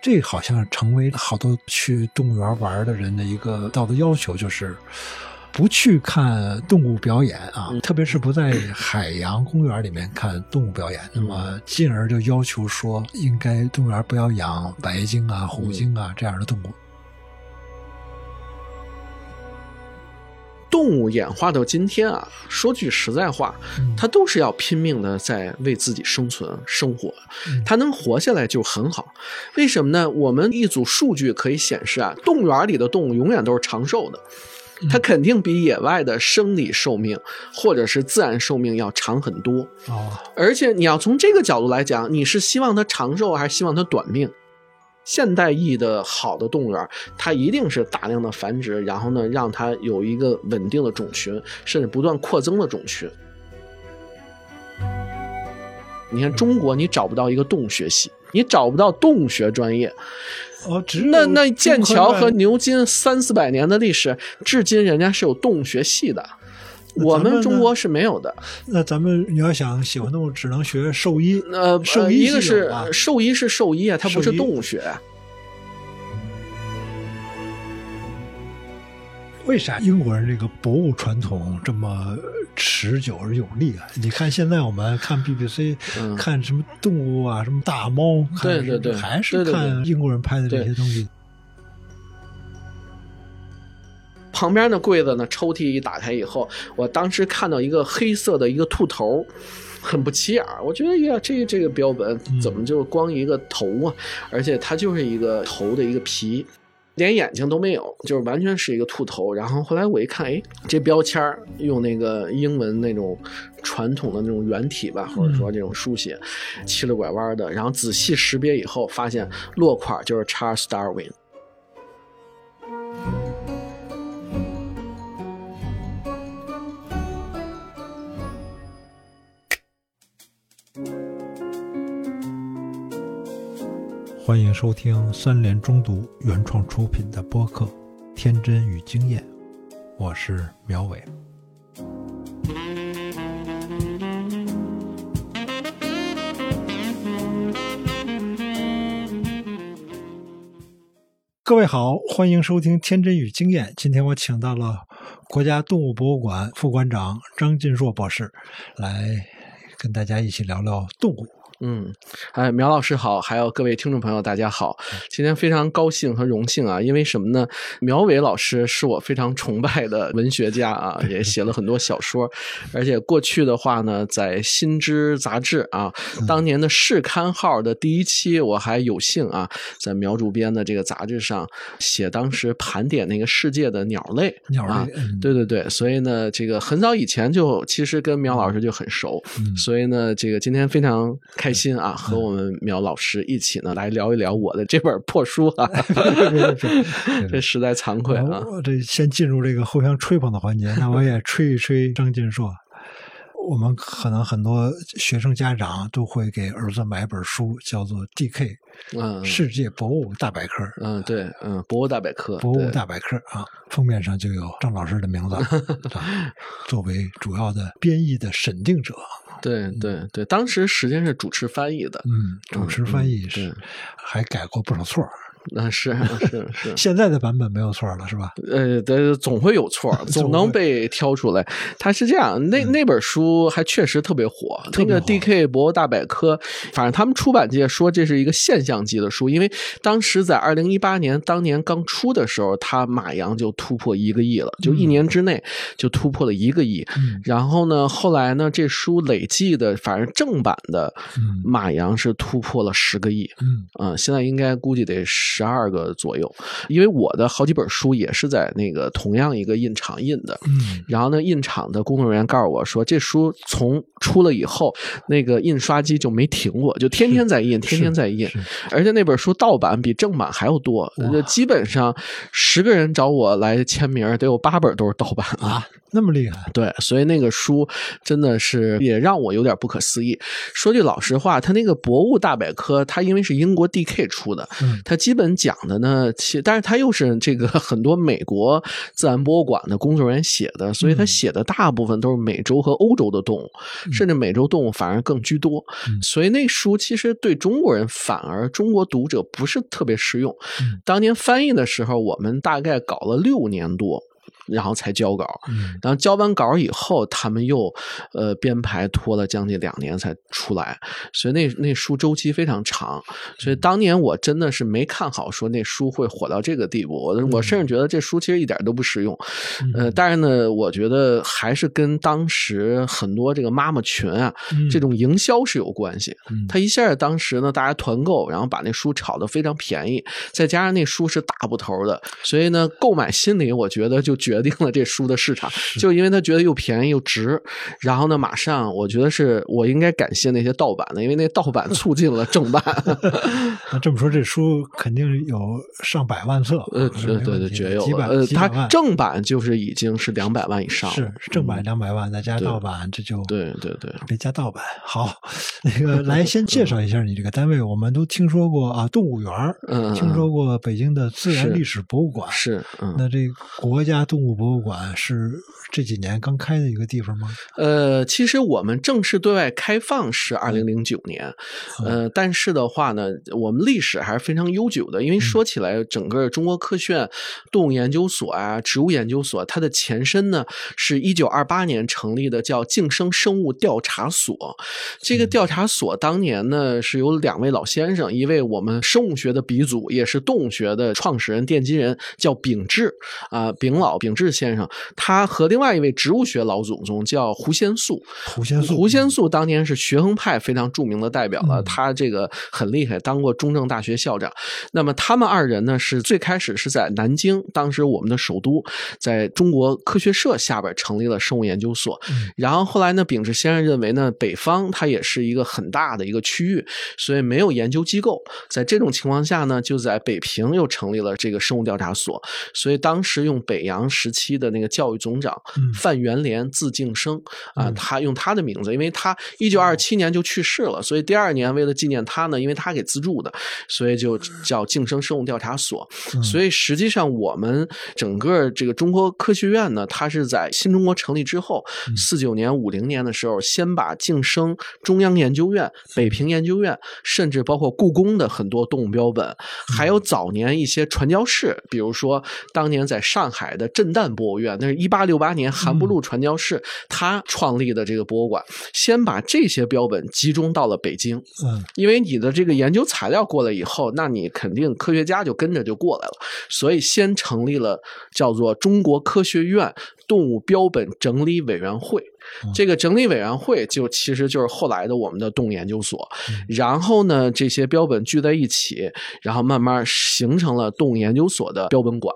这好像成为好多去动物园玩的人的一个道德要求，就是不去看动物表演啊，特别是不在海洋公园里面看动物表演。那么，进而就要求说，应该动物园不要养白鲸啊、虎鲸啊这样的动物。动物演化到今天啊，说句实在话，它都是要拼命的在为自己生存生活，它能活下来就很好。为什么呢？我们一组数据可以显示啊，动物园里的动物永远都是长寿的，它肯定比野外的生理寿命或者是自然寿命要长很多。哦，而且你要从这个角度来讲，你是希望它长寿还是希望它短命？现代意义的好的动物园，它一定是大量的繁殖，然后呢，让它有一个稳定的种群，甚至不断扩增的种群。你看中国，你找不到一个动物学系，你找不到动物学专业。哦，那那剑桥和牛津三四百年的历史，至今人家是有动物学系的。我们中国是没有的。那咱们你要想喜欢动物，只能学兽医。呃，兽医一个是兽医是兽医啊，它不是动物学。为啥英国人这个博物传统这么持久而有力啊？你看现在我们看 BBC，看什么动物啊，什么大猫，对对对，还是看英国人拍的这些东西。旁边的柜子呢？抽屉一打开以后，我当时看到一个黑色的一个兔头，很不起眼我觉得呀，这这个标本怎么就光一个头啊？而且它就是一个头的一个皮，连眼睛都没有，就是完全是一个兔头。然后后来我一看，哎，这标签用那个英文那种传统的那种圆体吧，或者说这种书写，七了拐弯的。然后仔细识别以后，发现落款就是 Charles Darwin。欢迎收听三联中读原创出品的播客《天真与经验》，我是苗伟。各位好，欢迎收听《天真与经验》。今天我请到了国家动物博物馆副馆长张进硕博士，来跟大家一起聊聊动物。嗯，哎，苗老师好，还有各位听众朋友，大家好。今天非常高兴和荣幸啊，因为什么呢？苗伟老师是我非常崇拜的文学家啊，也写了很多小说，而且过去的话呢，在《新知》杂志啊，当年的试刊号的第一期，我还有幸啊，在苗主编的这个杂志上写当时盘点那个世界的鸟类，鸟类，对对对，所以呢，这个很早以前就其实跟苗老师就很熟，所以呢，这个今天非常开。开心啊，和我们苗老师一起呢来聊一聊我的这本破书啊，这实在惭愧啊。这先进入这个互相吹捧的环节，那我也吹一吹张金硕。我们可能很多学生家长都会给儿子买本书，叫做《D.K.》，嗯，世界博物大百科。嗯，对，嗯，博物大百科，博物大百科啊，封面上就有张老师的名字，作为主要的编译的审定者。对对对，当时实际上是主持翻译的，嗯，主持翻译是，还改过不少错。那是是是，现在的版本没有错了，是吧？呃，对，总会有错，总能被挑出来。他是这样，那那本书还确实特别火。那个 D.K. 博物大百科，反正他们出版界说这是一个现象级的书，因为当时在二零一八年当年刚出的时候，他马洋就突破一个亿了，就一年之内就突破了一个亿。然后呢，后来呢，这书累计的，反正正版的马洋是突破了十个亿。嗯，现在应该估计得十。十二个左右，因为我的好几本书也是在那个同样一个印厂印的，嗯，然后呢，印厂的工作人员告诉我说，这书从出了以后，那个印刷机就没停过，就天天在印，天天在印，而且那本书盗版比正版还要多，基本上十个人找我来签名，得有八本都是盗版啊。那么厉害，对，所以那个书真的是也让我有点不可思议。说句老实话，他那个《博物大百科》，它因为是英国 D.K. 出的，它基本。讲的呢，其但是他又是这个很多美国自然博物馆的工作人员写的，所以他写的大部分都是美洲和欧洲的动物，甚至美洲动物反而更居多。所以那书其实对中国人反而中国读者不是特别适用。当年翻译的时候，我们大概搞了六年多。然后才交稿，然后交完稿以后，他们又呃编排拖了将近两年才出来，所以那那书周期非常长。所以当年我真的是没看好说那书会火到这个地步，我我甚至觉得这书其实一点都不实用。呃，但是呢，我觉得还是跟当时很多这个妈妈群啊这种营销是有关系。他一下当时呢大家团购，然后把那书炒得非常便宜，再加上那书是大部头的，所以呢购买心理我觉得就决。决定了这书的市场，就因为他觉得又便宜又值，然后呢，马上我觉得是我应该感谢那些盗版的，因为那盗版 促进了正版。那这么说，这书肯定有上百万册，呃，对对对，绝有几百，呃，它正版就是已经是两百万以上，是正版两百万，再加盗版，这就对对对，别加盗版。好，那个来先介绍一下你这个单位，我们都听说过啊，动物园嗯，听说过北京的自然历史博物馆，是，那这国家动物。博物馆是这几年刚开的一个地方吗？呃，其实我们正式对外开放是二零零九年，呃，但是的话呢，我们历史还是非常悠久的。因为说起来，整个中国科学院动物研究所啊、植物研究所，它的前身呢是一九二八年成立的，叫晋生生物调查所。这个调查所当年呢是有两位老先生，一位我们生物学的鼻祖，也是动物学的创始人、奠基人，叫秉志啊，秉老秉。志先生，他和另外一位植物学老祖宗叫胡先素。胡先素，胡先素当年是学衡派非常著名的代表了，他这个很厉害，当过中正大学校长。那么他们二人呢，是最开始是在南京，当时我们的首都，在中国科学社下边成立了生物研究所。然后后来呢，秉志先生认为呢，北方它也是一个很大的一个区域，所以没有研究机构。在这种情况下呢，就在北平又成立了这个生物调查所。所以当时用北洋时期的那个教育总长范元廉字敬生啊，他用他的名字，因为他一九二七年就去世了，所以第二年为了纪念他呢，因为他给资助的，所以就叫敬生生物调查所。所以实际上我们整个这个中国科学院呢，它是在新中国成立之后四九年、五零年的时候，先把敬生中央研究院、北平研究院，甚至包括故宫的很多动物标本，还有早年一些传教士，比如说当年在上海的震。旦博物院，那是一八六八年韩不禄传教士他创立的这个博物馆，先把这些标本集中到了北京。嗯，因为你的这个研究材料过来以后，那你肯定科学家就跟着就过来了，所以先成立了叫做中国科学院动物标本整理委员会。这个整理委员会就其实就是后来的我们的动物研究所，然后呢，这些标本聚在一起，然后慢慢形成了动物研究所的标本馆。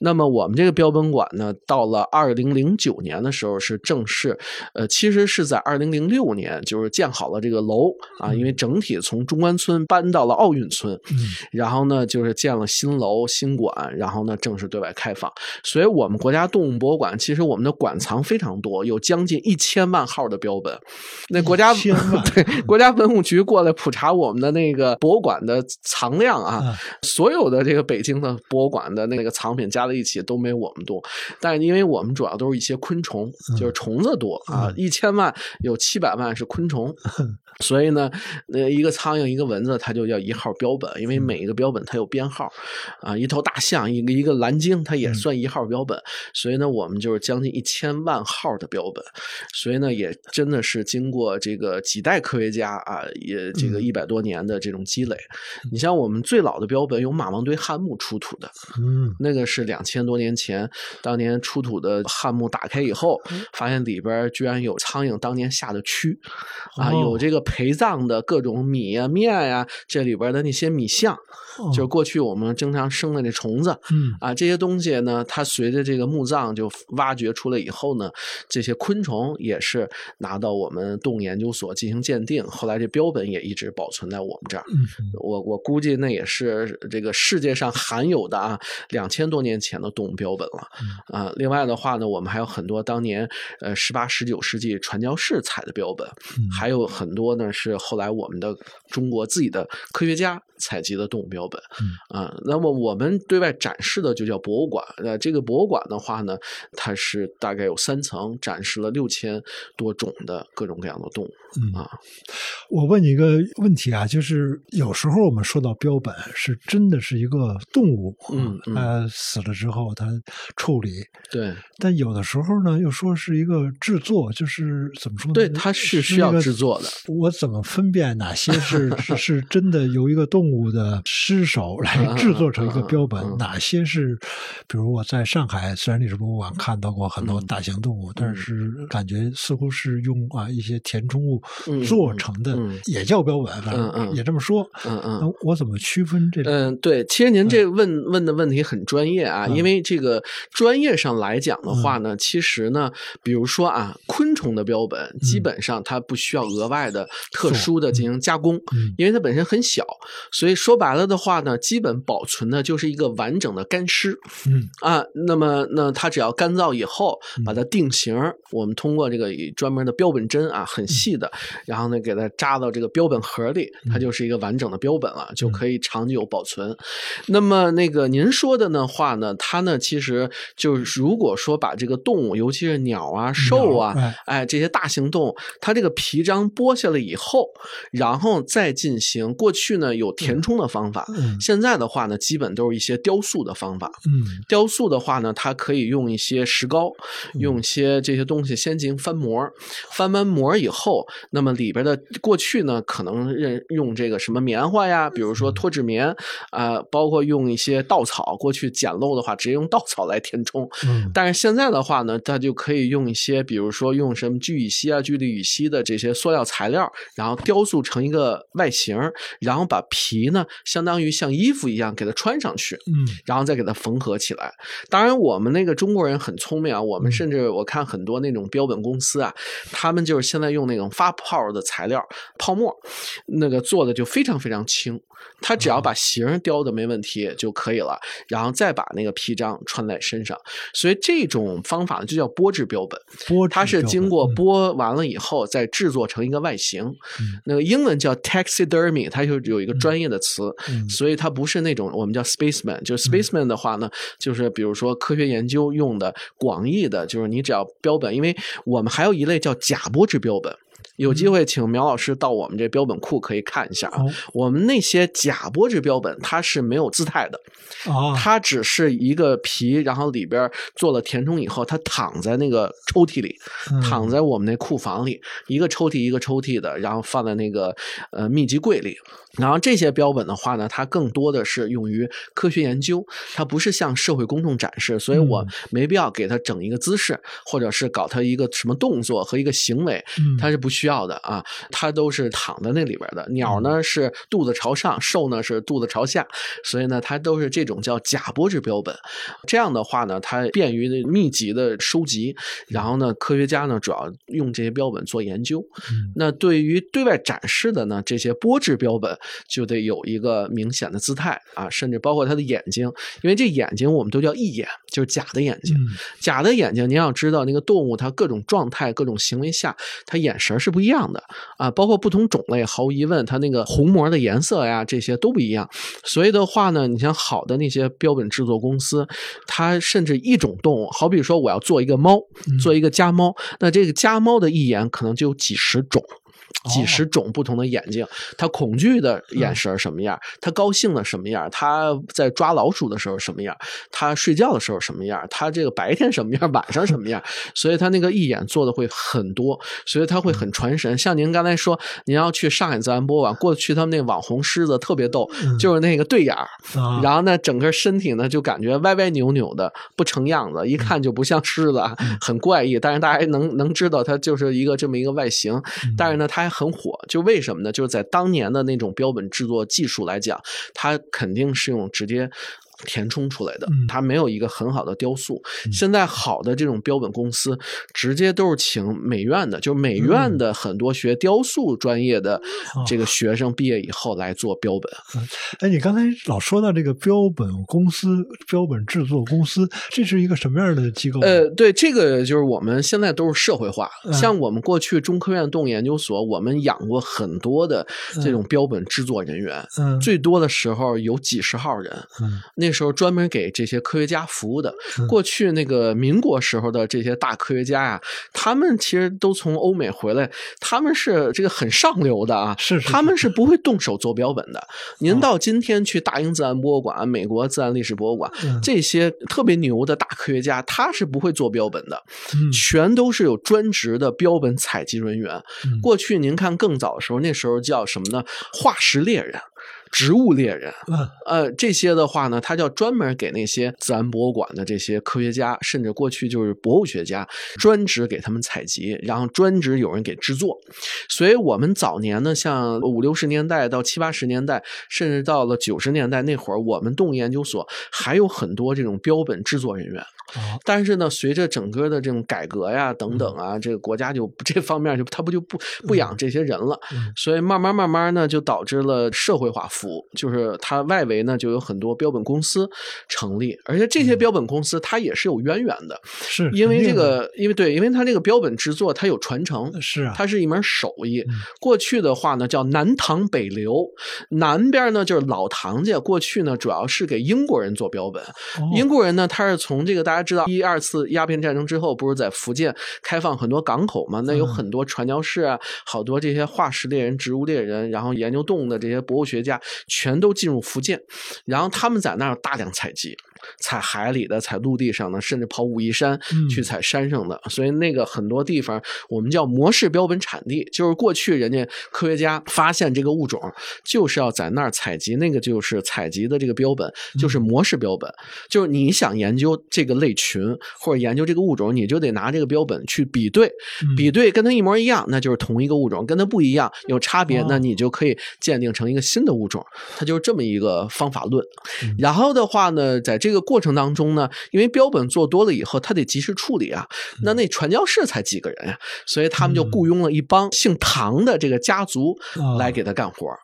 那么我们这个标本馆呢，到了二零零九年的时候是正式，呃，其实是在二零零六年就是建好了这个楼啊，因为整体从中关村搬到了奥运村，然后呢就是建了新楼新馆，然后呢正式对外开放。所以我们国家动物博物馆其实我们的馆藏非常多，有将近。一千万号的标本，那国家 对国家文物局过来普查我们的那个博物馆的藏量啊，所有的这个北京的博物馆的那个藏品加在一起都没我们多，但是因为我们主要都是一些昆虫，就是虫子多啊，一千万有七百万是昆虫。所以呢，那一个苍蝇，一个蚊子，它就叫一号标本，因为每一个标本它有编号，啊，一头大象，一个一个蓝鲸，它也算一号标本。所以呢，我们就是将近一千万号的标本。所以呢，也真的是经过这个几代科学家啊，也这个一百多年的这种积累。你像我们最老的标本有马王堆汉墓出土的，嗯，那个是两千多年前，当年出土的汉墓打开以后，发现里边居然有苍蝇当年下的蛆，啊，有这个。陪葬的各种米呀、面呀，这里边的那些米象，就是过去我们经常生的那虫子，嗯啊，这些东西呢，它随着这个墓葬就挖掘出来以后呢，这些昆虫。虫也是拿到我们动物研究所进行鉴定，后来这标本也一直保存在我们这儿。我我估计那也是这个世界上罕有的啊，两千多年前的动物标本了啊。另外的话呢，我们还有很多当年呃十八十九世纪传教士采的标本，还有很多呢是后来我们的中国自己的科学家。采集的动物标本，啊，那么我们对外展示的就叫博物馆。呃，这个博物馆的话呢，它是大概有三层，展示了六千多种的各种各样的动物。啊，我问你一个问题啊，就是有时候我们说到标本，是真的是一个动物，嗯，它死了之后它处理，对。但有的时候呢，又说是一个制作，就是怎么说呢？对，它是需要制作的。我怎么分辨哪些是是真的由一个动物的尸首来制作成一个标本？哪些是，比如我在上海自然历史博物馆看到过很多大型动物，但是感觉似乎是用啊一些填充物做成的，也叫标本，反正也这么说。嗯嗯，那我怎么区分这？嗯，对，其实您这问问的问题很专业啊，因为这个专业上来讲的话呢，其实呢，比如说啊，昆虫的标本基本上它不需要额外的特殊的进行加工，因为它本身很小，所以说白了的话呢，基本保存的就是一个完整的干尸。嗯。啊，那么那它只要干燥以后，把它定型，我们通过这个专门的标本针啊，很细的，然后呢给它扎到这个标本盒里，它就是一个完整的标本了，就可以长久保存。那么那个您说的呢话呢，它呢其实就是如果说把这个动物，尤其是鸟啊、兽啊，哎这些大型动物，它这个皮张剥下来以后，然后再进行过去呢有填充的方法，现在的话呢基本都是一些雕塑的方法。嗯，雕塑的话呢，它可以用一些石膏，用一些这些东西先进行翻模，翻完模以后，那么里边的过去呢可能认用这个什么棉花呀，比如说脱脂棉啊，包括用一些稻草，过去简陋的话直接用 稻草来填充。嗯，但是现在的话呢，它就可以用一些，比如说用什么聚乙烯啊、聚氯乙烯的这些塑料材料，然后雕塑成一个外形，然后把皮呢，相当于像衣服一样给它穿上去，嗯，然后再给它缝合起来。当然，我们那个中国人很聪明啊，我们甚至我看很多那种标本公司啊，他们就是现在用那种发泡的材料泡沫，那个做的就非常非常轻。他只要把形雕的没问题就可以了，然后再把那个皮章穿在身上。所以这种方法呢就叫剥制标本。剥它是经过剥完了以后再制作成一个外形。那个英文叫 taxidermy，它就有一个专业的词，所以它不是那种我们叫 spaceman。就是 spaceman 的话呢，就是比如说科学研究用的广义的，就是你只要标本，因为我们还有一类叫假剥制标本。有机会请苗老师到我们这标本库可以看一下啊。我们那些假剥制标本它是没有姿态的，哦，它只是一个皮，然后里边做了填充以后，它躺在那个抽屉里，躺在我们那库房里，一个抽屉一个抽屉的，然后放在那个呃密集柜里。然后这些标本的话呢，它更多的是用于科学研究，它不是向社会公众展示，所以我没必要给它整一个姿势，或者是搞它一个什么动作和一个行为，它是不需要的啊，它都是躺在那里边的。鸟呢是肚子朝上，兽呢是肚子朝下，所以呢它都是这种叫假波制标本。这样的话呢，它便于密集的收集，然后呢，科学家呢主要用这些标本做研究。那对于对外展示的呢，这些波制标本。就得有一个明显的姿态啊，甚至包括它的眼睛，因为这眼睛我们都叫义眼，就是假的眼睛。假的眼睛，您要知道，那个动物它各种状态、各种行为下，它眼神是不一样的啊。包括不同种类，毫无疑问，它那个虹膜的颜色呀，这些都不一样。所以的话呢，你像好的那些标本制作公司，它甚至一种动物，好比说我要做一个猫，做一个家猫，那这个家猫的一眼可能就有几十种。几十种不同的眼睛，他恐惧的眼神什么样？他高兴的什么样？他在抓老鼠的时候什么样？他睡觉的时候什么样？他这个白天什么样？晚上什么样？所以他那个一眼做的会很多，所以他会很传神。像您刚才说，您要去上海自然博物馆，过去他们那网红狮子特别逗，就是那个对眼儿，然后呢，整个身体呢就感觉歪歪扭扭的，不成样子，一看就不像狮子，很怪异。但是大家能能知道它就是一个这么一个外形，但是呢，它还。很火，就为什么呢？就是在当年的那种标本制作技术来讲，它肯定是用直接填充出来的，嗯它没有一个很好的雕塑。现在好的这种标本公司，直接都是请美院的，就是美院的很多学雕塑专业的哦这个学生毕业以后来做标本。哎，你刚才老说到这个标本公司、标本制作公司，这是一个什么样的机构？呃，对，这个就是我们现在都是社会化。嗯像我们过去中科院动物研究所，我们养过很多的这种标本制作人员，嗯，最多的时候有几十号人。嗯那时候专门给这些科学家服务的。嗯过去那个民国时候的这些大科学家呀、他们其实都从欧美回来，他们是这个很上流的啊，是是他们是不会动手做标本的。您到今天去大英自然博物馆、美国自然历史博物馆，嗯这些特别牛的大科学家，他是不会做标本的，嗯全都是有专职的标本采集人员。嗯过去您看更早的时候，那时候叫什么呢？化石猎人。植物猎人，嗯呃，这些的话呢，他叫专门给那些自然博物馆的这些科学家，甚至过去就是博物学家，专职给他们采集，然后专职有人给制作。所以，我们早年呢，像五六十年代到七八十年代，甚至到了九十年代那会儿，我们动物研究所还有很多这种标本制作人员。好但是呢，随着整个的这种改革呀等等啊，这个国家就这方面就他不就不不养这些人了，嗯。所以慢慢慢慢呢，就导致了社会化服务，就是它外围呢就有很多标本公司成立，而且这些标本公司它也是有渊源的，是因为这个，因为对，因为它这个标本制作它有传承，是啊，它是一门手艺嗯。过去的话呢，叫南唐北流，南边呢就是老唐家，过去呢主要是给英国人做标本。哦。英国人呢，他是从这个大家知道一二次鸦片战争之后，不是在福建开放很多港口嘛？那有嗯很多传教士啊，好多这些化石猎人、植物猎人，然后研究动物的这些博物学家，全都进入福建，然后他们在那儿大量采集。采海里的，踩陆地上的，甚至跑武夷山嗯。去踩山上的，所以那个很多地方我们叫模式标本产地，就是过去人家科学家发现这个物种，就是要在那儿采集，那个就是采集的这个标本，就是模式标本，就是你想研究这个类群或者研究这个物种，你就得拿这个标本去比对，嗯。比对跟它一模一样，那就是同一个物种；跟它不一样，有差别哦，那你就可以鉴定成一个新的物种。它就是这么一个方法论。嗯。然后的话呢，在这个过程当中呢，因为标本做多了以后，他得及时处理啊。那那传教士才几个人呀、所以他们就嗯雇佣了一帮姓唐的这个家族啊来给他干活儿。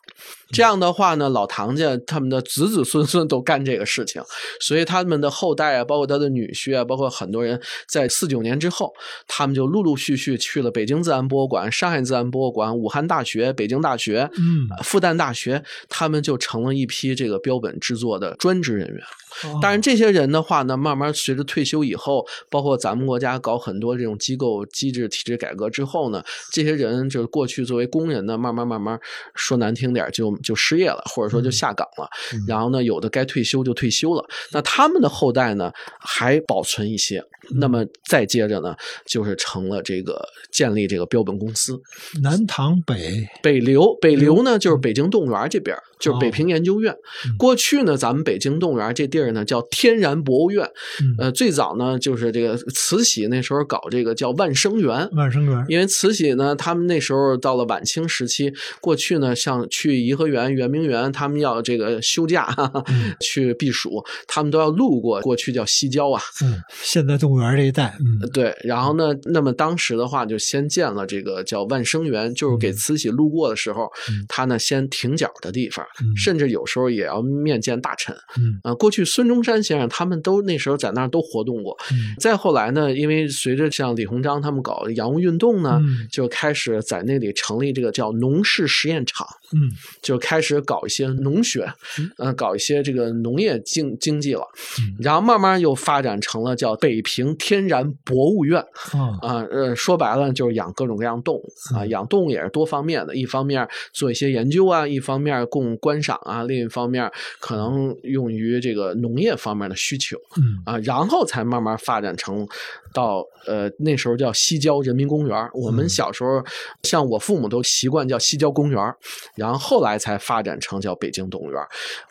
这样的话呢，老唐家他们的子子孙孙都干这个事情，所以他们的后代啊，包括他的女婿啊，包括很多人，在四九年之后，他们就陆陆续续去了北京自然博物馆、上海自然博物馆、武汉大学、北京大学、嗯复旦大学，他们就成了一批这个标本制作的专职人员。哦当然，这些人的话呢，慢慢随着退休以后，包括咱们国家搞很多这种机构机制体制改革之后呢，这些人就是过去作为工人呢，慢慢慢慢说难听点就就失业了，或者说就下岗了。嗯然后呢，有的该退休就退休了。那他们的后代呢，还保存一些。那么再接着呢，就是成了这个建立这个标本公司。南唐北北流，北流呢就是北京动物园这边儿，就是北哦平研究院。嗯过去呢，咱们北京动物园这地儿呢叫天然博物院。嗯呃，最早呢就是这个慈禧那时候搞这个叫万生园。万生园因为慈禧呢，他们那时候到了晚清时期，过去呢，像去颐和园、圆明园，他们要这个休假、哈哈嗯 去避暑，他们都要路过过去叫西郊啊，嗯，现在动物园这一带嗯对，然后呢，那么当时的话就先建了这个叫万生园，就是给慈禧路过的时候，嗯他呢先停脚的地方，嗯甚至有时候也要面见大臣。嗯啊、过去孙中山先生他们都那时候在那儿都活动过。嗯再后来呢，因为随着像李鸿章他们搞洋务运动呢，嗯就开始在那里成立这个叫农事实验场。嗯就开始搞一些农学嗯，呃，搞一些这个农业经经济了，嗯然后慢慢又发展成了叫北平天然博物院啊啊，呃，说白了就是养各种各样动物啊，嗯养动物也是多方面的，一方面做一些研究啊，一方面供观赏啊，另一方面可能用于这个农业方面的需求嗯啊，然后才慢慢发展成到呃那时候叫西郊人民公园。我们嗯小时候像我父母都习惯叫西郊公园，然后后来才发展成叫北京动物园。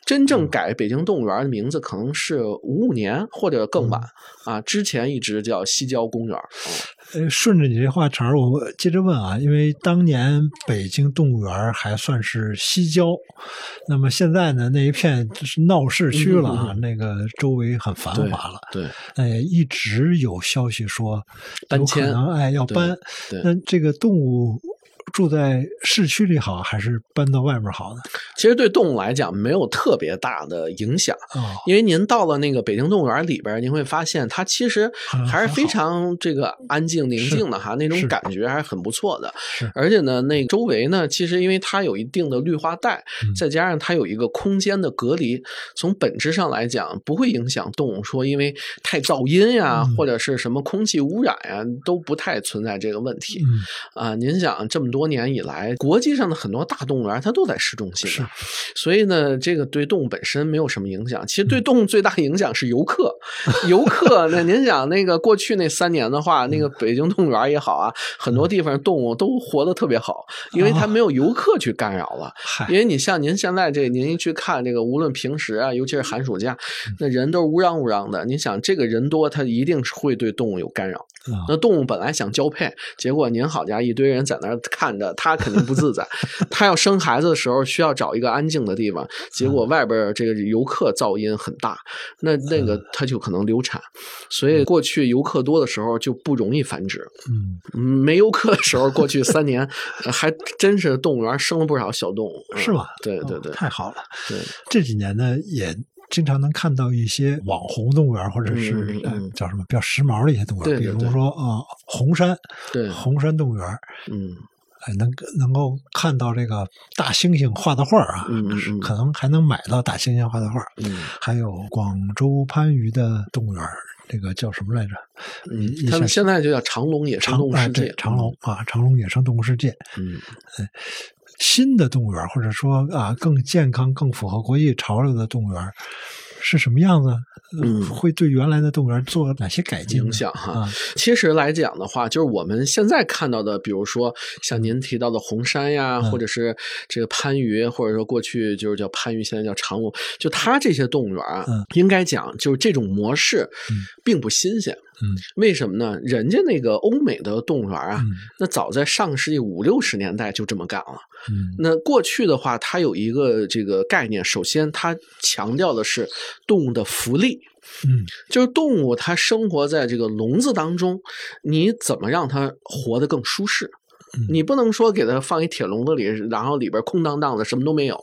真正改北京动物园的名字可能是五五年或者更晚啊，之前一直叫西郊公园。呃，顺着你这话茬儿，我接着问啊，因为当年北京动物园还算是西郊，那么现在呢，那一片就是闹市区了啊，那个周围很繁华了。对，哎，一直有消息说搬迁，哎，要搬。那这个动物。住在市区里好，还是搬到外面好呢？其实对动物来讲没有特别大的影响，因为您到了那个北京动物园里边，您会发现它其实还是非常这个安静宁静的哈，那种感觉还是很不错的。而且呢，那周围呢，其实因为它有一定的绿化带，再加上它有一个空间的隔离，从本质上来讲不会影响动物说因为太噪音呀，或者是什么空气污染呀，都不太存在这个问题。啊，您想这么多。多年以来，国际上的很多大动物园它都在市中心，所以呢，这个对动物本身没有什么影响。其实对动物最大影响是游客，游客。那您想，那个过去那三年的话，那个北京动物园也好啊，很多地方动物都活得特别好，因为它没有游客去干扰了。因为你像您现在这，您一去看这个，无论平时啊，尤其是寒暑假，那人都是乌嚷乌嚷的。您想，这个人多，它一定是会对动物有干扰。那动物本来想交配，结果您好家一堆人在那看。看着他肯定不自在，他要生孩子的时候需要找一个安静的地方，结果外边这个游客噪音很大，那那个他就可能流产。所以过去游客多的时候就不容易繁殖。嗯，没游客的时候，过去三年还真是动物园生了不少小动物，是吗？对对对，太好了。对，这几年呢也。经常能看到一些网红动物园，或者是叫什么比较时髦的一些动物园，比如说啊，红山，对，红山动物园，嗯，哎，能能够看到这个大猩猩画的画啊，嗯嗯，可能还能买到大猩猩画的画，嗯，还有广州番禺的动物园，这个叫什么来着？嗯，他们现在就叫长隆野生动物世界，长隆啊，长隆野生动物世界，嗯，哎。新的动物园，或者说啊，更健康、更符合国际潮流的动物园，是什么样子？嗯，会对原来的动物园做哪些改进？影响哈。其实来讲的话，就是我们现在看到的，比如说像您提到的红山呀，或者是这个番禺，或者说过去就是叫番禺，现在叫长隆，就它这些动物园啊，应该讲就是这种模式并不新鲜。嗯，为什么呢？人家那个欧美的动物园啊，那早在上世纪五六十年代就这么干了。嗯，那过去的话，它有一个这个概念，首先它强调的是动物的福利。嗯，就是动物它生活在这个笼子当中，你怎么让它活得更舒适？你不能说给它放一铁笼子里，然后里边空荡荡的，什么都没有。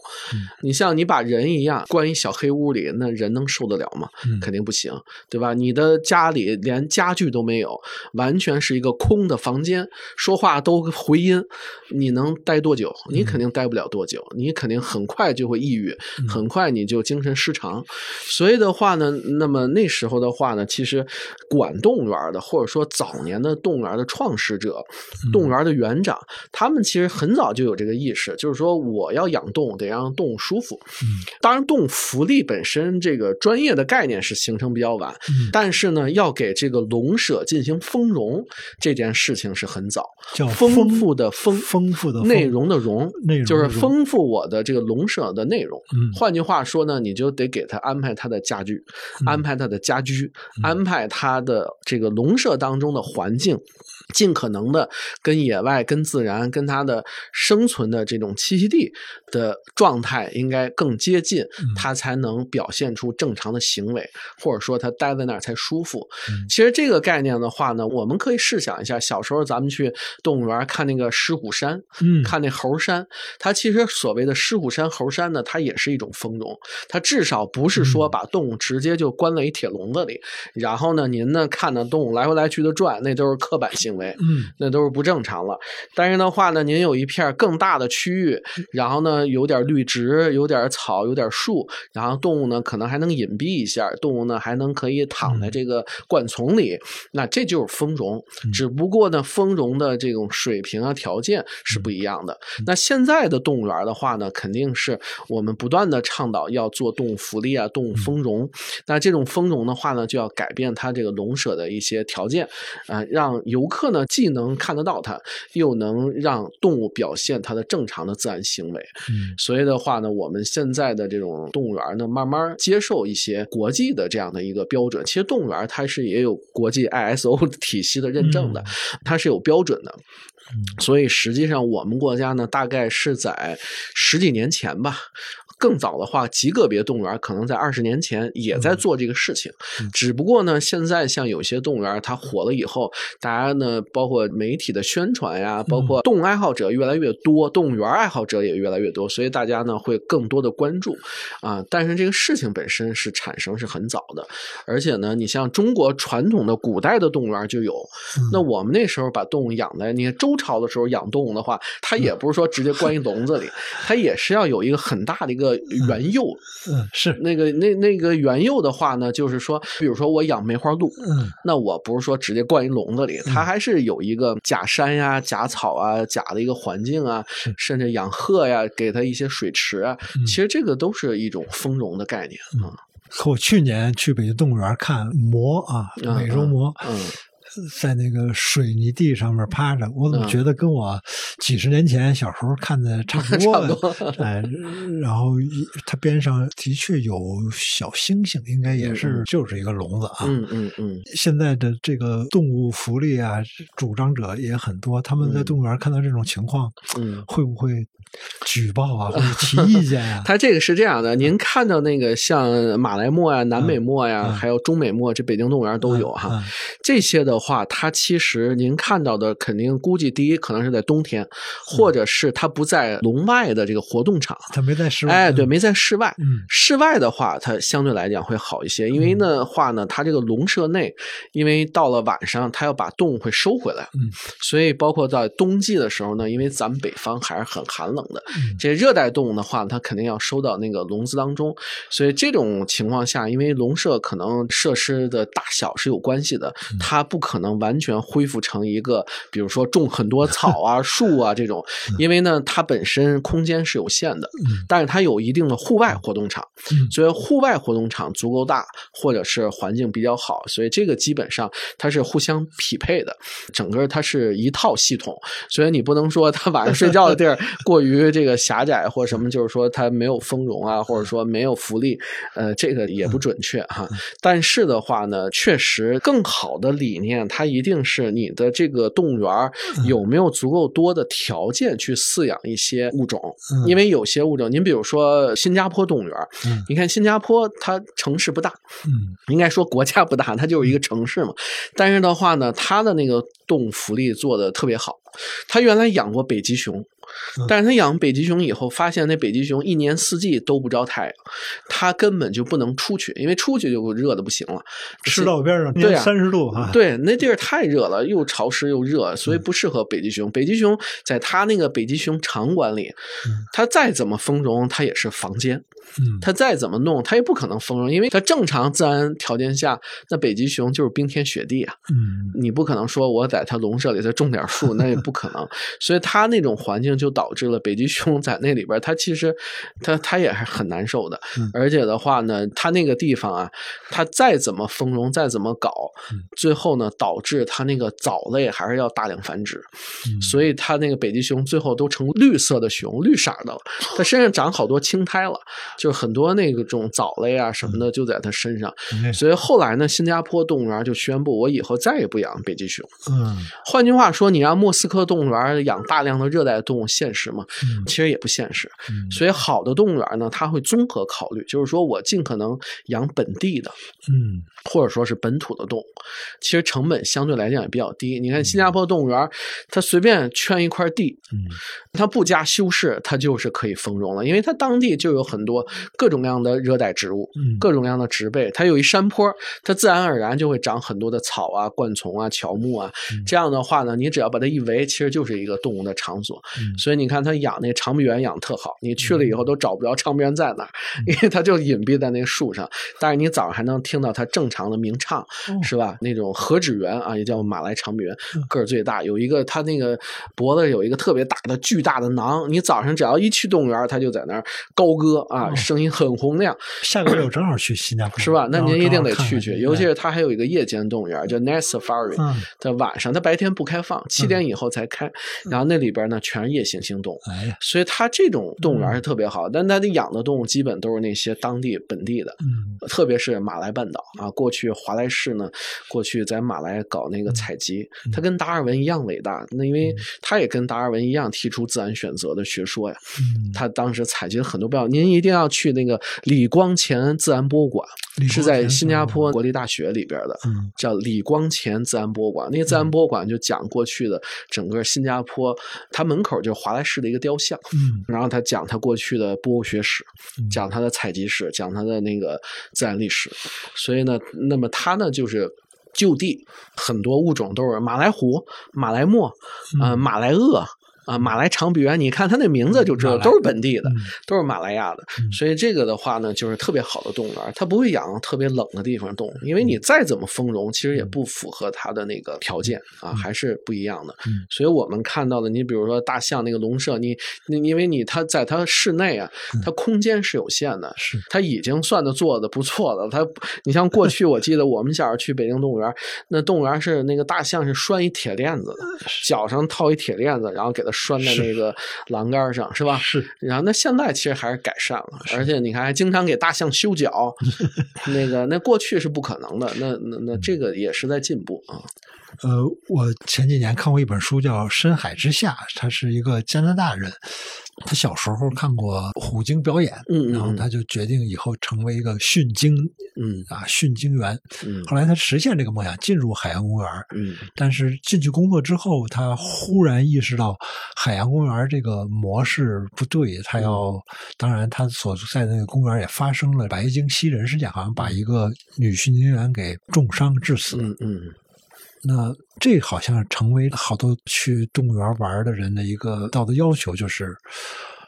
你像你把人一样关一小黑屋里，那人能受得了吗？肯定不行，对吧？你的家里连家具都没有，完全是一个空的房间，说话都回音，你能待多久？你肯定待不了多久，你肯定很快就会抑郁，很快你就精神失常。所以的话呢，那么那时候的话呢，其实管动物园的，或者说早年的动物园的创始者，动物园的园。长，他们其实很早就有这个意识，就是说我要养动物，得让动物舒服。嗯，当然，动物福利本身这个专业的概念是形成比较晚，但是呢，要给这个笼舍进行丰容这件事情是很早，叫丰富的丰，丰富的内容的容，内容就是丰富我的这个笼舍的内容。换句话说呢，你就得给他安排他的家具，安排他的家居，安排他的这个笼舍当中的环境。尽可能的跟野外、跟自然、跟它的生存的这种栖息地的状态应该更接近，它才能表现出正常的行为，或者说它待在那儿才舒服。其实这个概念的话呢，我们可以试想一下，小时候咱们去动物园看那个狮虎山，看那猴山，它其实所谓的狮虎山、猴山呢，它也是一种丰容，它至少不是说把动物直接就关在一铁笼子里，然后呢，您呢看着动物来回来去的转，那都是刻板性。为，嗯，那都是不正常了。但是的话呢，您有一片更大的区域，然后呢，有点绿植，有点草，有点树，然后动物呢可能还能隐蔽一下，动物呢还能可以躺在这个灌丛里，那这就是丰容。只不过呢，丰容的这种水平啊条件是不一样的。那现在的动物园的话呢，肯定是我们不断的倡导要做动物福利啊，动物丰容。那这种丰容的话呢，就要改变它这个笼舍的一些条件，啊，让游客。客呢既能看得到它，又能让动物表现它的正常的自然行为。嗯所以的话呢，我们现在的这种动物园呢，慢慢接受一些国际的这样的一个标准。其实动物园它是也有国际 ISO 体系的认证的，它是有标准的。所以实际上，我们国家呢，大概是在十几年前吧。更早的话，极个别动物园可能在二十年前也在做这个事情，只不过呢，现在像有些动物园它火了以后，大家呢，包括媒体的宣传呀，包括动物爱好者越来越多，动物园爱好者也越来越多，所以大家呢会更多的关注。啊。但是这个事情本身是产生是很早的，而且呢，你像中国传统的古代的动物园就有，那我们那时候把动物养在，你看周朝的时候养动物的话，它也不是说直接关一笼子里，它也是要有一个很大的一个园囿。嗯是。那个那那个园囿的话呢，就是说，比如说我养梅花鹿，嗯。那我不是说直接灌一笼子里，它还是有一个假山呀、假草啊、假的一个环境啊，甚至养鹤呀，给它一些水池啊，其实这个都是一种丰容的概念啊。可我去年去北京动物园看魔啊，嗯美洲魔，嗯在那个水泥地上面趴着，我怎么嗯觉得跟我几十年前小时候看的差不多？哎，然后一它边上的确有小星星，应该也是就是一个笼子啊。嗯嗯嗯现在的这个动物福利啊，主张者也很多，他们在动物园看到这种情况，嗯。会不会举报啊，或者提意见啊？他这个是这样的，您看到那个像马来貘呀、南美貘呀，嗯还有中美貘，这北京动物园都有哈。嗯这些的话，它其实您看到的肯定估计第一可能是在冬天，或者是它不在笼外的这个活动场。它没在室外。哎，对，嗯没在室外。嗯室外的话，它相对来讲会好一些，因为呢话呢，它这个笼舍内，因为到了晚上，它要把动物会收回来，嗯，所以包括在冬季的时候呢，因为咱们北方还是很寒冷的，嗯这热带动物的话，它肯定要收到那个笼子当中，所以这种情况下，因为笼舍可能设施的大小是有关系的，嗯它不可能完全恢复成一个，比如说种很多草啊、树啊这种，因为呢，它本身空间是有限的，嗯但是它有一定的户外活动场，嗯。所以户外活动场足够大，或者是环境比较好，所以这个基本上它是互相匹配的，整个它是一套系统，所以你不能说它晚上睡觉的地儿 过于这个狭窄或什么，就是说它没有丰容啊，或者说没有福利，呃，这个也不准确哈。但是的话呢，确实更好的理念，它一定是你的这个动物园儿有没有足够多的条件去饲养一些物种，嗯因为有些物种，您比如说新加坡动物园你看新加坡它城市不大，嗯应该说国家不大，它就是一个城市嘛。但是的话呢，它的那个动物福利做的特别好。它原来养过北极熊，但是他养北极熊以后，发现那北极熊一年四季都不着太阳，他根本就不能出去，因为出去就热的不行了。赤道边上对呀三十度啊，对，那地儿太热了，又潮湿又热，所以不适合北极熊。北极熊在它那个北极熊场馆里，它再怎么丰容，它也是房间。嗯它再怎么弄，它也不可能丰容，因为它正常自然条件下，那北极熊就是冰天雪地啊。嗯你不可能说我在它笼舍里再种点树，那也不可能。所以它那种环境就导致了北极熊在那里边，它其实它它也是很难受的。嗯而且的话呢，它那个地方啊，它再怎么丰容，再怎么搞，嗯最后呢，导致它那个藻类还是要大量繁殖。嗯所以它那个北极熊最后都成绿色的熊，绿色的了。它身上长好多青苔了，就是很多那个种藻类啊什么的就在它身上。嗯所以后来呢，新加坡动物园就宣布，我以后再也不养北极熊。嗯换句话说，你让莫斯科动物园养大量的热带动物现实吗？嗯其实也不现实。嗯所以好的动物园呢，它会综合考虑，就是说我尽可能养本地的，嗯或者说是本土的动物，其实成本相对来讲也比较低。你看新加坡动物园，它随便圈一块地，嗯它不加修饰，它就是可以丰容了，因为它当地就有很多各种各样的热带植物，嗯各种各样的植被，它有一山坡，它自然而然就会长很多的草啊、灌丛啊、乔木啊。嗯这样的话呢，你只要把它一围，其实就是一个动物的场所，嗯所以你看它养那长臂猿养特好，你去了以后都找不着长臂猿在哪儿，因为它就隐蔽在那个树上。但是你早上还能听到它正常的鸣唱，哦是吧？那种何止猿啊，也叫马来长臂猿嗯，个儿最大，有一个它那个脖子有一个特别大的巨大的囊，你早上只要一去动物园，它就在那儿高歌啊，哦声音很洪亮。下个月我正好去新加坡，是吧？那您一定得去去，尤其是它还有一个夜间动物园，叫 Night Safari。嗯，它晚上，它白天不开放，七点以后才开。然后那里边呢，全是夜行性动物，所以它这种动物园嗯是特别好。但它的养的动物基本都是那些当地本地的，嗯特别是马来半岛啊。过去华莱士呢，过去在马来搞那个采集，它跟达尔文一样伟大。那因为他也跟达尔文一样提出自然选择的学说呀。嗯，他当时采集了很多标，您一定要去那个李光前自然博物馆，是在新加坡国立大学里边的。嗯。叫李光前自然博物馆，那个自然博物馆就讲过去的整个新加坡，它门口就是华莱士的一个雕像，嗯。然后他讲他过去的博物学史，嗯。讲他的采集史，讲他的那个自然历史，所以呢，那么他呢就是。就地很多物种都是马来虎、马来貘、呃嗯。马来鳄啊、马来长臂猿，你看它那名字就知道都是本地的，嗯都是马来亚的。嗯所以这个的话呢，就是特别好的动物园，它不会养特别冷的地方动物，因为你再怎么丰容，其实也不符合它的那个条件啊，还是不一样的。嗯所以我们看到的，你比如说大象那个笼舍，你你因为你它在它室内啊，它空间是有限的，是它已经算的做的不错了。它，你像过去我记得我们小时候去北京动物园，那动物园是那个大象是拴一铁链子的，脚上套一铁链子，然后给它拴在那个栏杆上，是吧？是然后那现在其实还是改善了，而且你看还经常给大象修脚，那个那过去是不可能的，那那那这个也是在进步啊。呃，我前几年看过一本书叫《深海之下》，他是一个加拿大人，他小时候看过虎鲸表演，嗯然后他就决定以后成为一个驯鲸嗯啊驯鲸员。嗯后来他实现这个梦想，进入海洋公园。嗯但是进去工作之后，他忽然意识到海洋公园这个模式不对，他要，嗯当然他所在的那个公园也发生了白鲸吸人事件，好像把一个女驯鲸员给重伤致死。嗯嗯那这好像成为好多去动物园玩的人的一个道德要求，就是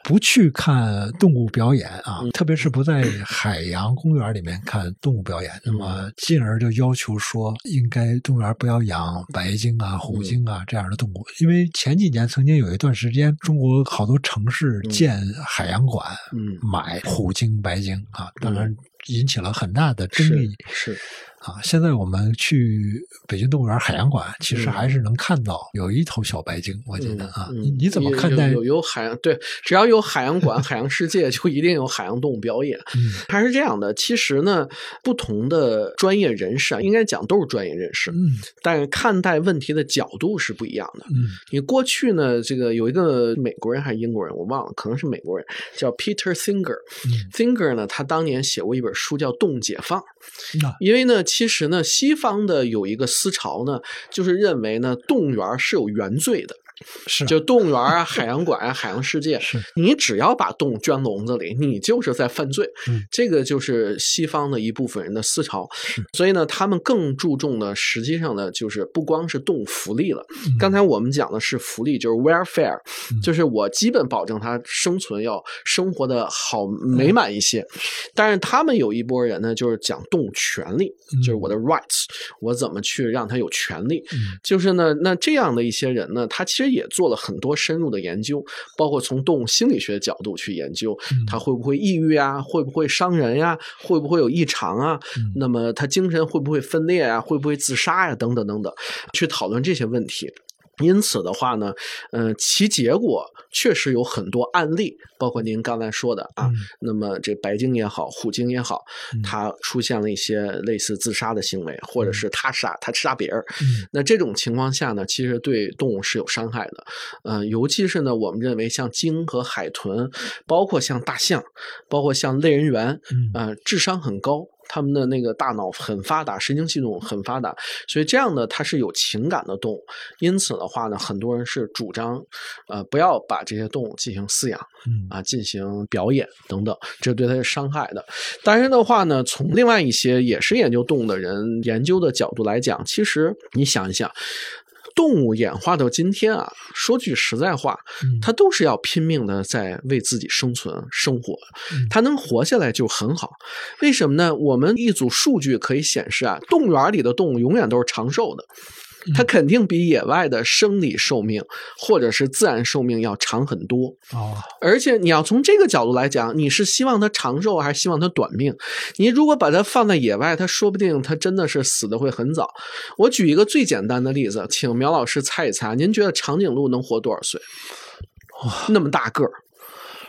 不去看动物表演啊，特别是不在海洋公园里面看动物表演。那么，进而就要求说，应该动物园不要养白鲸啊、虎鲸啊这样的动物，因为前几年曾经有一段时间，中国好多城市建海洋馆，嗯，买虎鲸、白鲸啊，当然引起了很大的争是议。是。啊，现在我们去北京动物园海洋馆，其实嗯还是能看到有一头小白鲸，我记得啊。嗯你你怎么看待？有有有海洋对，只要有海洋馆、海洋世界，就一定有海洋动物表演。嗯还是这样的，其实呢，不同的专业人士啊，应该讲都是专业人士，嗯但是看待问题的角度是不一样的。嗯你过去呢，这个有一个美国人还是英国人，我忘了，可能是美国人，叫 Peter Singer。嗯 Singer 呢，他当年写过一本书叫《动解放》，那因为呢，其实呢，西方的有一个思潮呢，就是认为呢，动物园是有原罪的。是就动物园啊、海洋馆啊、海洋世界，你只要把动物圈笼子里，你就是在犯罪。嗯这个就是西方的一部分人的思潮。所以呢，他们更注重的，实际上呢，就是不光是动物福利了。嗯刚才我们讲的是福利，就是 welfare，、嗯就是我基本保证它生存要生活的好美满一些。但是他们有一波人呢，就是讲动物权利，嗯就是我的 rights，我怎么去让它有权利。嗯就是呢，那这样的一些人呢，他其实也做了很多深入的研究，包括从动物心理学角度去研究，嗯他会不会抑郁啊，会不会伤人呀、会不会有异常啊？嗯那么他精神会不会分裂啊？会不会自杀呀、等等等等，去讨论这些问题。因此的话呢，呃，其结果确实有很多案例，包括您刚才说的啊。嗯那么这白鲸也好，虎鲸也好嗯，它出现了一些类似自杀的行为，或者是它杀他杀别人。嗯那这种情况下呢，其实对动物是有伤害的，呃，尤其是呢，我们认为像鲸和海豚，包括像大象，包括像类人猿，嗯呃，智商很高，他们的那个大脑很发达，神经系统很发达，所以这样的它是有情感的动物。因此的话呢，很多人是主张，呃，不要把这些动物进行饲养嗯啊，进行表演等等，这对它是伤害的。但是的话呢，从另外一些也是研究动物的人研究的角度来讲，其实你想一想。动物演化到今天啊，说句实在话，它都是要拼命的在为自己生存生活，它能活下来就很好。为什么呢？我们一组数据可以显示啊，动物园里的动物永远都是长寿的。它肯定比野外的生理寿命或者是自然寿命要长很多哦，而且你要从这个角度来讲，你是希望它长寿还是希望它短命？你如果把它放在野外，它说不定它真的是死的会很早。我举一个最简单的例子，请苗老师猜一猜，您觉得长颈鹿能活多少岁？哇，那么大个儿。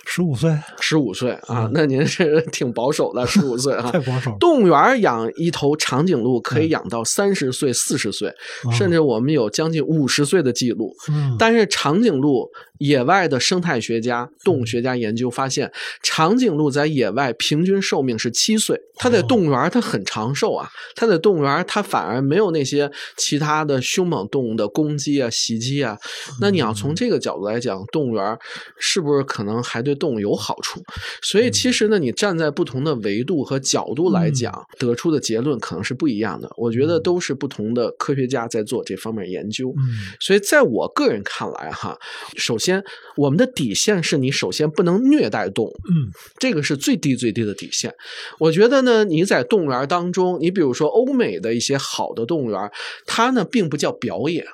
十五岁，十五岁啊，那您是 挺保守的，十五岁啊，太保守。动物园养一头长颈鹿可以养到三十岁、四十岁，甚至我们有将近五十岁的记录。但是长颈鹿。野外的生态学家、动物学家研究发现，长颈鹿在野外平均寿命是七岁。它在动物园它很长寿啊，它在动物园它反而没有那些其他的凶猛动物的攻击啊、袭击啊。那你要从这个角度来讲，动物园是不是可能还对动物有好处？所以其实呢，你站在不同的维度和角度来讲，得出的结论可能是不一样的。我觉得都是不同的科学家在做这方面研究。所以在我个人看来，哈，首先。先，我们的底线是你首先不能虐待动物，嗯，这个是最低最低的底线。我觉得呢，你在动物园当中，你比如说欧美的一些好的动物园，它呢并不叫表演。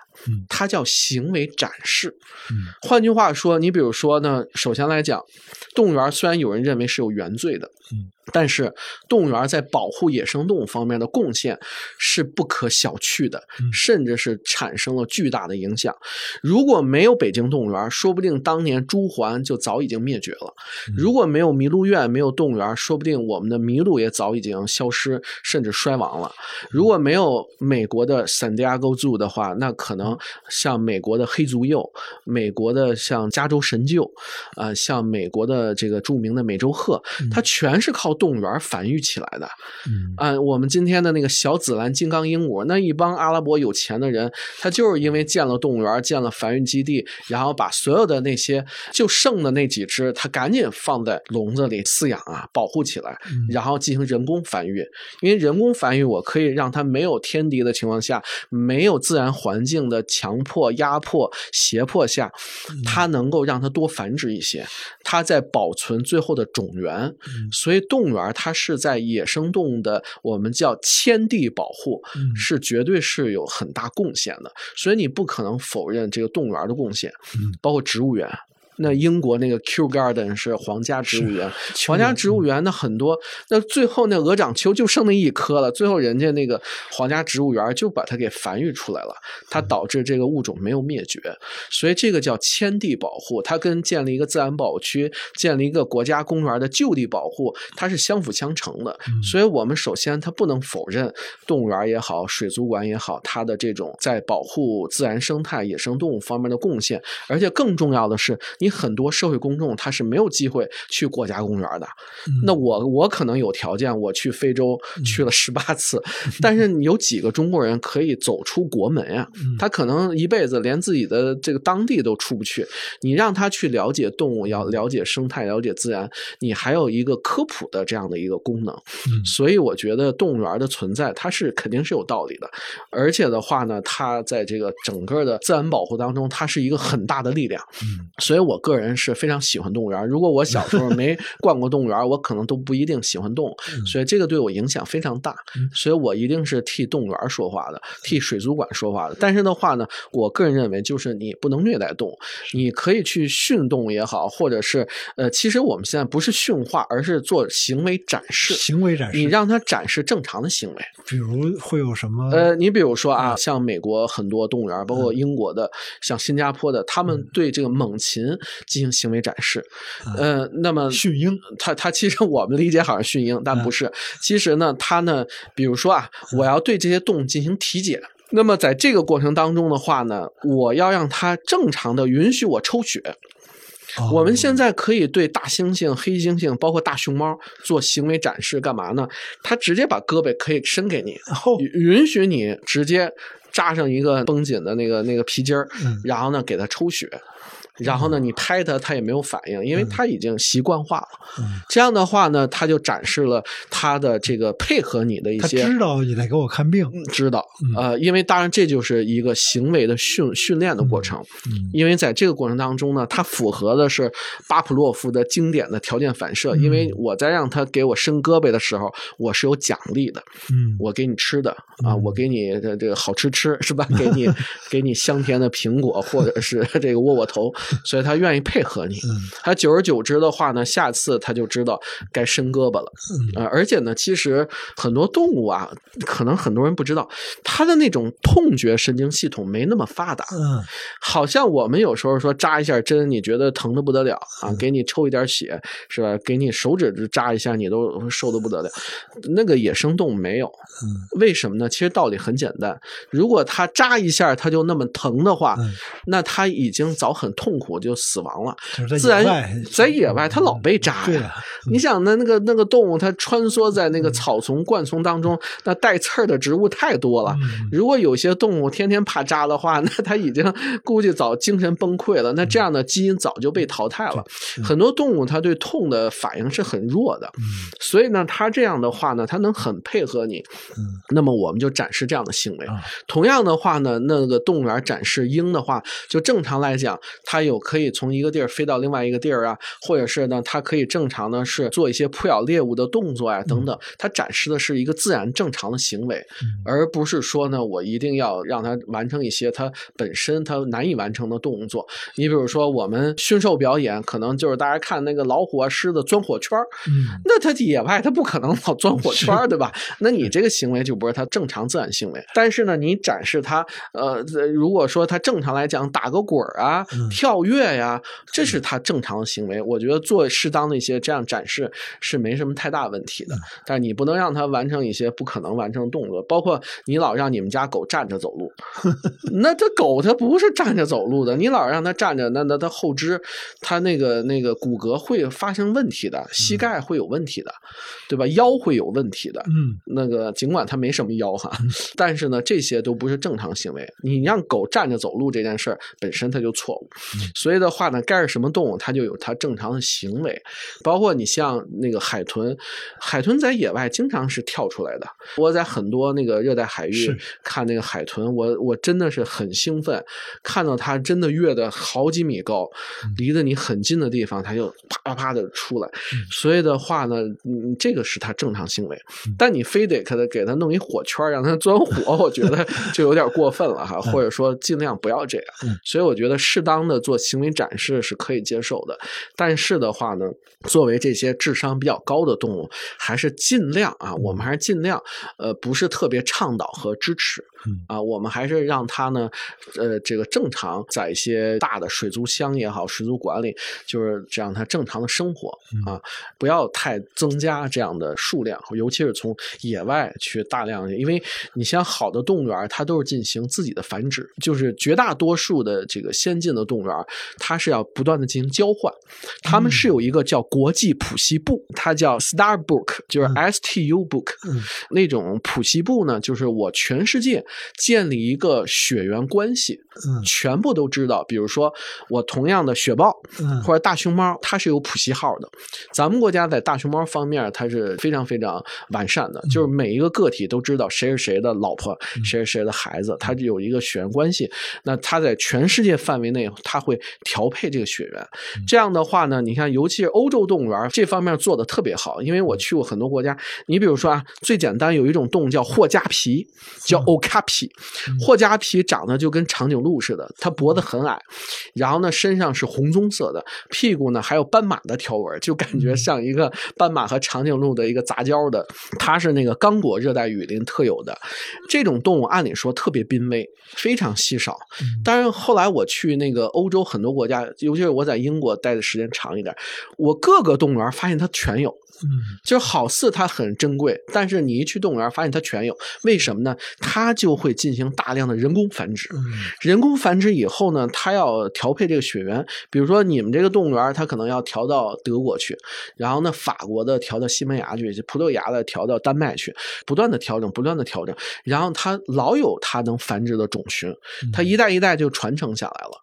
它叫行为展示。换句话说，你比如说呢，首先来讲，动物园虽然有人认为是有原罪的，但是动物园在保护野生动物方面的贡献是不可小觑的，甚至是产生了巨大的影响。如果没有北京动物园，说不定当年朱鹮就早已经灭绝了；如果没有麋鹿苑，没有动物园，说不定我们的麋鹿也早已经消失，甚至衰亡了。如果没有美国的 San Diego Zoo 的话，那可能。像美国的黑足鼬，美国的像加州神鹫，啊，像美国的这个著名的美洲鹤，它全是靠动物园繁育起来的。嗯，我们今天的那个小紫蓝金刚鹦鹉，那一帮阿拉伯有钱的人，他就是因为建了动物园，建了繁育基地，然后把所有的那些就剩的那几只，他赶紧放在笼子里饲养啊，保护起来，然后进行人工繁育。因为人工繁育，我可以让它没有天敌的情况下，没有自然环境的。强迫、压迫、胁迫下，它能够让它多繁殖一些，它在保存最后的种源。所以，动物园它是在野生动物的我们叫迁地保护，是绝对是有很大贡献的。所以，你不可能否认这个动物园的贡献，包括植物园。那英国那个 Kew Garden 是皇家植物园，皇家植物园那很多，那最后那鹅掌楸就剩那一棵了，最后人家那个皇家植物园就把它给繁育出来了，它导致这个物种没有灭绝，所以这个叫迁地保护，它跟建立一个自然保护区、建立一个国家公园的就地保护，它是相辅相成的。所以我们首先它不能否认动物园也好、水族馆也好，它的这种在保护自然生态、野生动物方面的贡献，而且更重要的是。你很多社会公众他是没有机会去国家公园的，那我我可能有条件，我去非洲去了十八次，但是有几个中国人可以走出国门呀？他可能一辈子连自己的这个当地都出不去。你让他去了解动物，要了解生态，了解自然，你还有一个科普的这样的一个功能。所以我觉得动物园的存在，它是肯定是有道理的。而且的话呢，它在这个整个的自然保护当中，它是一个很大的力量。所以我。我个人是非常喜欢动物园。如果我小时候没 逛过动物园，我可能都不一定喜欢动物。所以这个对我影响非常大。所以我一定是替动物园说话的，替水族馆说话的。但是的话呢，我个人认为，就是你不能虐待动物。你可以去训动物也好，或者是呃，其实我们现在不是驯化，而是做行为展示。行为展示，你让它展示正常的行为。比如会有什么？呃，你比如说啊，像美国很多动物园，包括英国的，像新加坡的，他们对这个猛禽。进行行为展示，呃，那么驯鹰，它它其实我们理解好像驯鹰，但不是。其实呢，它呢，比如说啊，我要对这些动物进行体检，那么在这个过程当中的话呢，我要让它正常的允许我抽血。我们现在可以对大猩猩、黑猩猩，包括大熊猫做行为展示，干嘛呢？它直接把胳膊可以伸给你，允许你直接扎上一个绷紧的那个那个皮筋儿，然后呢给它抽血。然后呢，你拍它它也没有反应，因为它已经习惯化了。嗯这样的话呢，它就展示了它的这个配合你的一他些知道你在给我看病，嗯知道，嗯呃，因为当然这就是一个行为的训训练的过程，嗯因为在这个过程当中呢，它符合的是巴甫洛夫的经典的条件反射，因为嗯我在让他给我伸胳膊的时候，我是有奖励的，嗯，我给你吃的啊，嗯我给你的这个好吃吃是吧？给你 给你香甜的苹果或者是 这个窝窝头，所以他愿意配合你。嗯他久而久之的话呢，下次他就知道该伸胳膊了。而且呢，其实很多动物啊，可能很多人不知道，它的那种痛觉神经系统没那么发达。嗯好像我们有时候说扎一下针，你觉得疼的不得了啊，嗯给你抽一点血是吧？给你手指扎一下，你都受的不得了。那个野生动物没有，嗯为什么呢？其实道理很简单，如果它扎一下它就那么疼的话，嗯，那它已经早很痛苦就死亡了。自然，在野外它老被扎呀。你想那那个那个动物，它穿梭在那个草丛、灌丛当中，那带刺儿的植物太多了。嗯如果有些动物天天怕扎的话，那它已经估计早精神崩溃了。那这样的基因早就被淘汰了。很多动物它对痛的反应是很弱的，嗯所以呢，它这样的话呢，它能很配合你。嗯那么我们就展示这样的行为。啊同样的话呢，那个动物园展示鹰的话，就正常来讲，它有可以从一个地儿飞到另外一个地儿啊，或者是呢，它可以正常的是做一些扑咬猎物的动作呀、等等。它展示的是一个自然正常的行为，嗯而不是说呢，我一定要让它完成一些它本身它难以完成的动作。你比如说，我们驯兽表演，可能就是大家看那个老虎啊、狮子钻火圈儿嗯那它野外它不可能老钻火圈儿，对吧？那你这个行为就不是它正常自然行为。但是呢，你展示它，呃，呃如果说它正常来讲打个滚儿啊、嗯跳跃呀，这是他正常的行为。我觉得做适当的一些这样展示是没什么太大问题的。但是你不能让他完成一些不可能完成的动作，包括你老让你们家狗站着走路，那这狗它不是站着走路的，你老让它站着，那那它后肢它那个那个骨骼会发生问题的，膝盖会有问题的，对吧？腰会有问题的。嗯那个尽管它没什么腰哈，但是呢，这些都不是正常行为。你让狗站着走路这件事儿本身它就错误，所以的话呢，该是什么动物它就有它正常的行为，包括你像那个海豚，海豚在野外经常是跳出来的。我在很多那个热带海域看那个海豚，我我真的是很兴奋，看到它真的跃的好几米高，离得你很近的地方，它就啪啪啪的出来。所以的话呢，嗯，这个是它正常行为，但你非得给它给它弄一火圈让它钻火，我觉得就有点过分了哈，或者说尽量不要这样。嗯。所以我觉得适当的做行为展示是可以接受的，但是的话呢，作为这些智商比较高的动物，还是尽量啊，我们还是尽量，呃，不是特别倡导和支持。嗯。啊，我们还是让它呢，呃，这个正常在一些大的水族箱也好，水族馆里，就是这样它正常的生活啊，不要太增加这样的数量，尤其是从野外去大量，因为你像好的动物园，它都是进行自己的繁殖，就是绝大多数的这个先进的动物园，它是要不断的进行交换，他们是有一个叫国际谱系部，它叫 Star Book，就是 STU Book，、嗯。那种谱系部呢，就是我全世界建立一个血缘关系，嗯全部都知道。比如说，我同样的雪豹嗯或者大熊猫，它是有谱系号的。咱们国家在大熊猫方面，它是非常非常完善的，就是每一个个体都知道谁是谁的老婆，谁是谁的孩子，它有一个血缘关系。那它在全世界范围内，它会调配这个血缘。这样的话呢，你看，尤其是欧洲动物园这方面做的特别好，因为我去过很多国家。你比如说啊，最简单有一种动物叫霍加皮，叫 okapi，霍加皮长得就跟长颈鹿似的，它脖子很矮，然后呢身上是红棕色的，屁股呢还有斑马的条纹，就感觉像一个斑马和长颈鹿的一个杂交的。它是那个刚果热带雨林特有的，这种动物按理说特别濒危，非常稀少。但是后来我去那个欧洲很多国家，尤其是我在英国待的时间长一点，我各个动物园发现它全有。嗯就是好似它很珍贵，但是你一去动物园发现它全有，为什么呢？它就就会进行大量的人工繁殖。嗯人工繁殖以后呢，它要调配这个血缘，比如说你们这个动物园，它可能要调到德国去，然后呢，法国的调到西班牙去，葡萄牙的调到丹麦去，不断的调整，不断的调整，然后它老有它能繁殖的种群，它一代一代就传承下来了，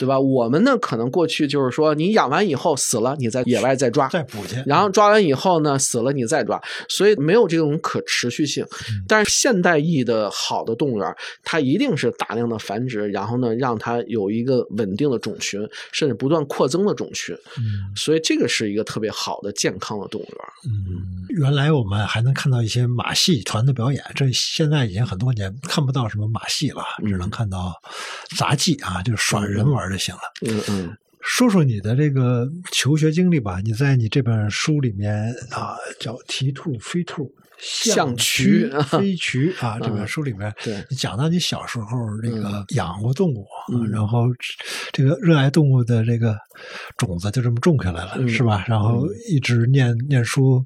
对吧？我们呢，可能过去就是说，你养完以后死了，你在野外再抓，再补去，然后抓完以后呢，死了你再抓，所以没有这种可持续性。但是现代意义的好的动物园，它一定是大量的繁殖，然后呢，让它有一个稳定的种群，甚至不断扩增的种群。嗯所以这个是一个特别好的健康的动物园。嗯，原来我们还能看到一些马戏团的表演，这现在已经很多年看不到什么马戏了，只能看到杂技啊，就是耍人玩就行了。嗯嗯说说你的这个求学经历吧。你在你这本书里面啊，叫《提兔飞兔》。象渠渠飞渠啊，这本书里面，你讲到你小时候这个养过动物，嗯然后这个热爱动物的这个种子就这么种下来了，嗯是吧？然后一直念念书，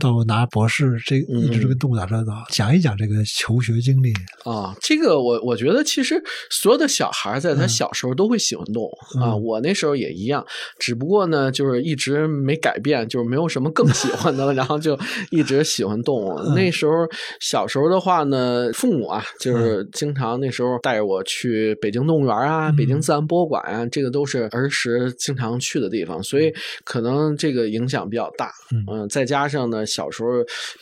到拿博士，这嗯一直跟动物打交道。讲一讲这个求学经历。啊，这个我我觉得其实所有的小孩在他小时候都会喜欢动物、啊，嗯我那时候也一样，只不过呢就是一直没改变，就是没有什么更喜欢的了，然后就一直喜欢动物。嗯那时候小时候的话呢，父母啊就是经常那时候带着我去北京动物园啊、嗯北京自然博物馆啊，这个都是儿时经常去的地方，所以可能这个影响比较大。嗯嗯、再加上呢，小时候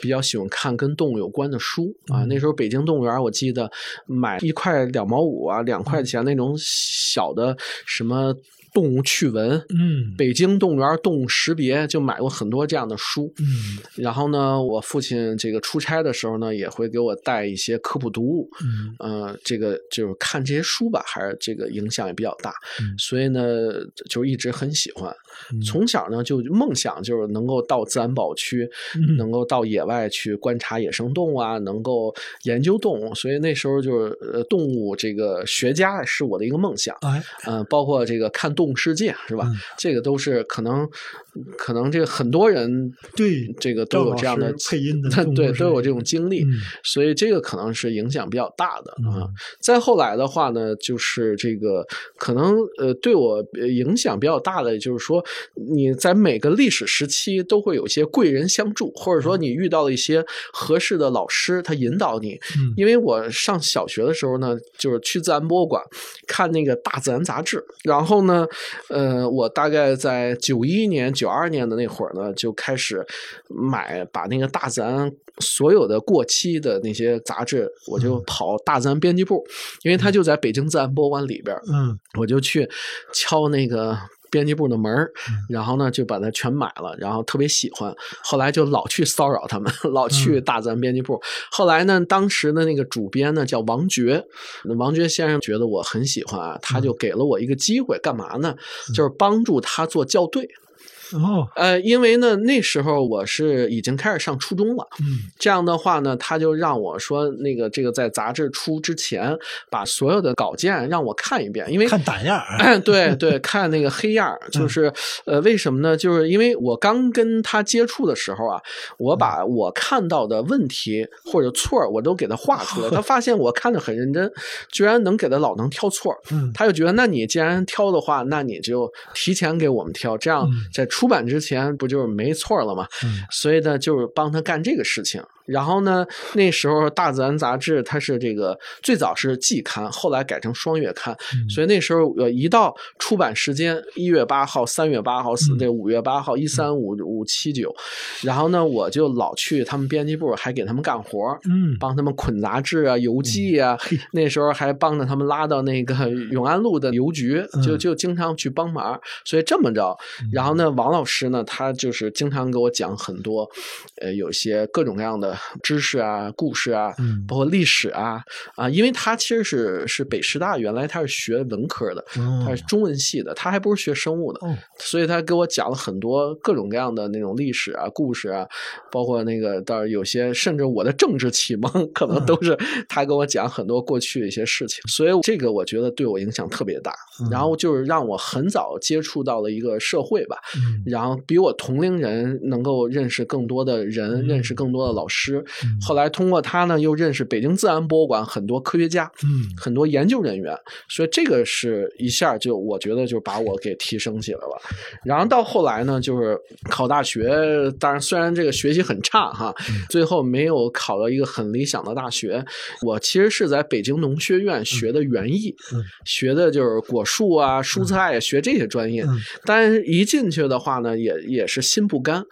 比较喜欢看跟动物有关的书啊。嗯那时候北京动物园，我记得买一块两毛五啊，两块钱那种小的什么动物趣闻。嗯北京动物园动物识别就买过很多这样的书，嗯然后呢，我父亲这个出差的时候呢，也会给我带一些科普读物，嗯呃，这个就是看这些书吧，还是这个影响也比较大，嗯所以呢，就一直很喜欢。嗯从小呢就梦想就是能够到自然保区，嗯能够到野外去观察野生动物啊，能够研究动物，所以那时候就是呃动物这个学家是我的一个梦想。哎，嗯、包括这个看《动物世界》是吧？嗯这个都是可能，可能这个很多人对这个都有这样的配音的对，都有这种经历，嗯所以这个可能是影响比较大的啊。嗯再后来的话呢，就是这个可能呃对我呃影响比较大的，就是说你在每个历史时期都会有一些贵人相助，或者说你遇到了一些合适的老师，他引导你。嗯因为我上小学的时候呢，就是去自然博物馆看那个大自然杂志，然后呢，呃，我大概在九一年、九二年的那会儿呢，就开始买把那个大自然所有的过期的那些杂志，我就跑大自然编辑部，因为它就在北京自然博物馆里边儿，嗯。我就去敲那个编辑部的门然后呢就把它全买了，然后特别喜欢，后来就老去骚扰他们，老去嗯。大自然编辑部。后来呢，当时的那个主编呢叫王珏，那王珏先生觉得我很喜欢啊，他嗯。就给了我一个机会，干嘛呢？就是帮助他做校对。哦呃，因为呢那时候我是已经开始上初中了。嗯。这样的话呢，他就让我说，那个这个在杂志出之前，把所有的稿件让我看一遍，因为看胆样儿哎，对 对，看那个黑样儿，就是呃，为什么呢？就是因为我刚跟他接触的时候啊，我把我看到的问题或者错儿，我都给他画出来。他发现我看的很认真，居然能给他老能挑错儿，嗯。他就觉得，那你既然挑的话，那你就提前给我们挑，这样嗯。在出版之前不就是没错了吗？嗯所以呢，就是帮他干这个事情。然后呢，那时候《大自然》杂志它是这个最早是季刊，后来改成双月刊，嗯。所以那时候呃一到出版时间，一月八号、三月八号、四嗯。这五月八号、一三五五七九，然后呢，我就老去他们编辑部，还给他们干活儿。嗯。帮他们捆杂志啊、邮寄。啊，嘿。那时候还帮着他们拉到那个永安路的邮局，就嗯。就经常去帮忙。所以这么着，然后呢，王老师呢，他就是经常给我讲很多，呃，有些各种各样的知识啊、故事啊，嗯。包括历史啊啊，因为他其实是是北师大，原来他是学文科的，哦他是中文系的，他还不是学生物的，哦。所以他给我讲了很多各种各样的那种历史啊、故事啊，包括那个倒是有些，甚至我的政治启蒙，可能都是他给我讲很多过去的一些事情。所以这个我觉得对我影响特别大，嗯。然后就是让我很早接触到了一个社会吧，嗯。然后比我同龄人能够认识更多的人，嗯。认识更多的老师。师。后来通过他呢，又认识北京自然博物馆很多科学家，嗯，很多研究人员，所以这个是一下就我觉得就把我给提升起来了。然后到后来呢，就是考大学，当然虽然这个学习很差哈，最后没有考到一个很理想的大学。我其实是在北京农学院学的园艺，学的就是果树啊、蔬菜，学这些专业。但是一进去的话呢，也也是心不甘。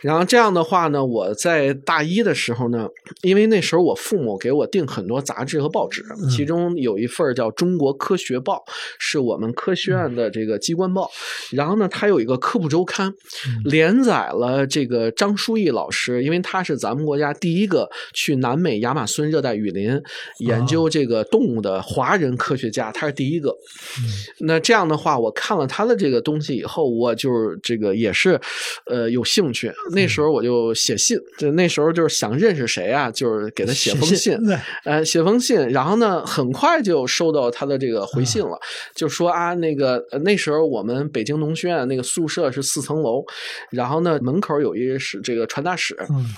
然后这样的话呢，我在大一的时候呢，因为那时候我父母给我订很多杂志和报纸，其中有一份叫《中国科学报》，是我们科学院的这个机关报。然后呢，它有一个科普周刊，连载了这个张书义老师，因为他是咱们国家第一个去南美亚马孙热带雨林研究这个动物的华人科学家，他是第一个。那这样的话，我看了他的这个东西以后，我就是这个也是呃有兴趣。那时候我就写信，就那时候就是想认识谁啊，就是给他写封信，呃，写封信。然后呢，很快就收到他的这个回信了，就说啊，那个那时候我们北京农学院那个宿舍是四层楼，然后呢门口有一是这个传达室，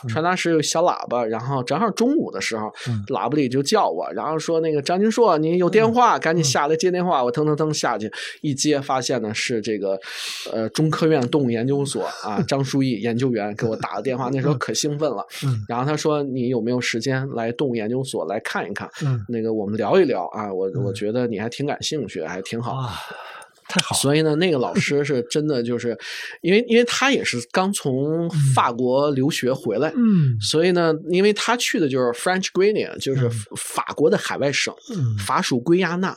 传达室有小喇叭，然后正好中午的时候，喇叭里就叫我，然后说那个张金硕，你有电话，赶紧下来接电话。我腾腾腾下去一接，发现呢是这个呃中科院动物研究所啊张书义研究员给我打的电话，那时候可兴奋了。然后他说你有没有时间来动物研究所来看一看？那个我们聊一聊啊，我我觉得你还挺感兴趣，还挺好。太好，所以呢，那个老师是真的，就是因为因为他也是刚从法国留学回来，嗯，所以呢，因为他去的就是 French Guiana，就是法国的海外省，法属圭亚那，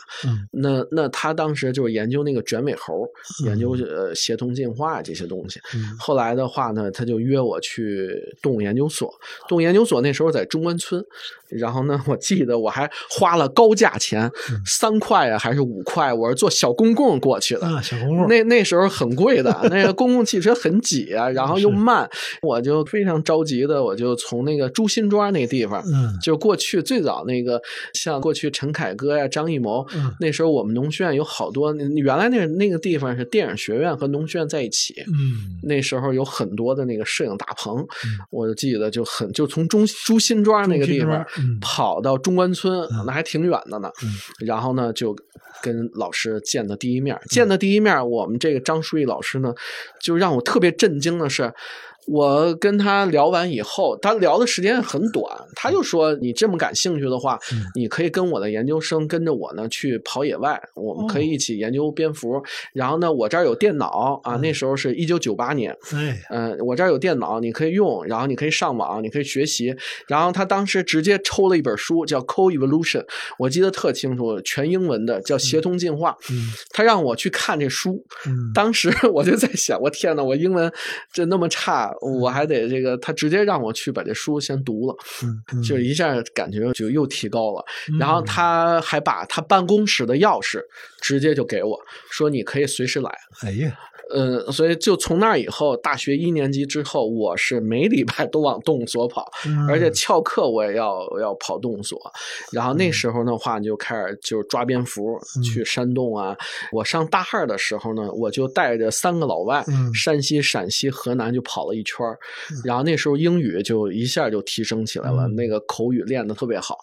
那那他当时就是研究那个卷尾猴，研究呃协同进化这些东西。后来的话呢，他就约我去动物研究所，动物研究所那时候在中关村，然后呢，我记得我还花了高价钱，三块啊还是五块，我是坐小公共过。去的。小公路，那那时候很贵的，那个公共汽车很挤啊，然后又慢，我就非常着急的，我就从那个朱辛庄那地方，嗯，就过去最早那个，像过去陈凯歌呀、张艺谋，嗯。那时候我们农学院有好多，原来那那个地方是电影学院和农学院在一起，嗯，那时候有很多的那个摄影大棚，我就记得就很就从中朱辛庄那个地方跑到中关村，那还挺远的呢，然后呢就跟老师见的第一面。见的第一面，我们这个张书义老师呢，就让我特别震惊的是。我跟他聊完以后，他聊的时间很短，他就说：“你这么感兴趣的话，你可以跟我的研究生跟着我呢去跑野外，我们可以一起研究蝙蝠。然后呢，我这儿有电脑啊，那时候是一九九八年，嗯，我这儿有电脑，你可以用，然后你可以上网，你可以学习。然后他当时直接抽了一本书，叫《Co-Evolution》，我记得特清楚，全英文的，叫《协同进化》。他让我去看这书，当时 我就在想，我天呐，我英文这那么差。我还得这个，他直接让我去把这书先读了，就一下感觉就又提高了。然后他还把他办公室的钥匙直接就给我说：“你可以随时来。”哎呀。嗯，所以就从那以后，大学一年级之后，我是每礼拜都往动物所跑，而且翘课我也要要跑动物所。然后那时候的话，就开始就抓蝙蝠，去山洞啊。我上大二的时候呢，我就带着三个老外，山西、陕西、河南就跑了一圈然后那时候英语就一下就提升起来了，那个口语练得特别好。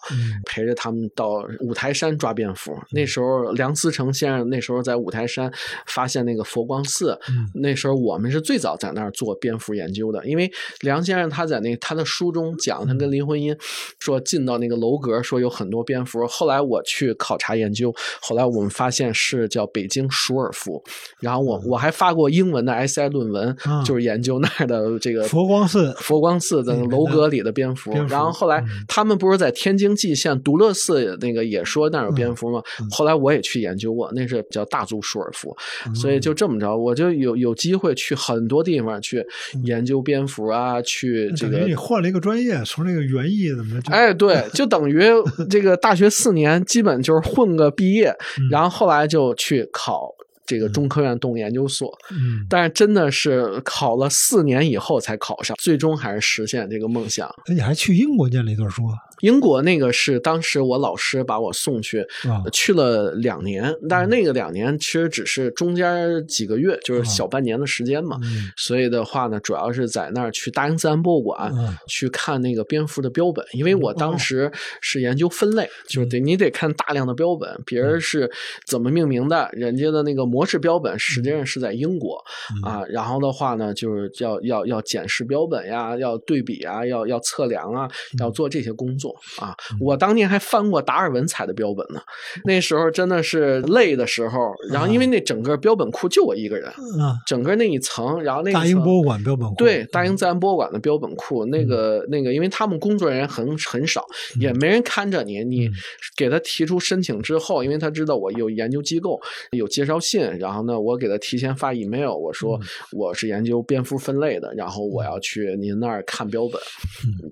陪着他们到五台山抓蝙蝠。那时候梁思成先生那时候在五台山发现那个佛光寺。那时候我们是最早在那儿做蝙蝠研究的，因为梁先生他在那他的书中讲，他跟林徽因说进到那个楼阁，说有很多蝙蝠。后来我去考察研究，后来我们发现是叫北京鼠耳蝠。然后我我还发过英文的 SI 论文，就是研究那儿的这个佛光寺佛光寺的楼阁里的蝙蝠。然后后来他们不是在天津蓟县独乐寺那个也说那儿有蝙蝠吗？后来我也去研究过，那是叫大足鼠耳蝠。所以就这么着，我就。有有机会去很多地方去研究蝙蝠啊，去这个你换了一个专业，从那个园艺怎么？哎，对，就等于这个大学四年基本就是混个毕业，然后后来就去考这个中科院动物研究所。嗯，但是真的是考了四年以后才考上，最终还是实现这个梦想。那你还去英国念了一段书？英国那个是当时我老师把我送去，啊。去了两年，但是那个两年其实只是中间几个月，就是小半年的时间嘛。嗯。所以的话呢，主要是在那儿去大英自然博物馆、嗯。去看那个蝙蝠的标本，因为我当时是研究分类，就是得你得看大量的标本，别人是怎么命名的，人家的那个模式标本实际上是在英国、啊。然后的话呢，就是要要要检视标本呀，要对比啊，要要测量啊，要做这些工作啊。我当年还翻过达尔文采的标本呢，那时候真的是累的时候，然后因为那整个标本库就我一个人。啊，整个那一层，然后那一层大英博物馆标本库对，大英自然博物馆的标本库，那个那个，因为他们工作人员很很少，也没人看着你。你给他提出申请之后，因为他知道我有研究机构，有介绍信，然后呢，我给他提前发 email，我说我是研究蝙蝠分类的，然后我要去您那儿看标本。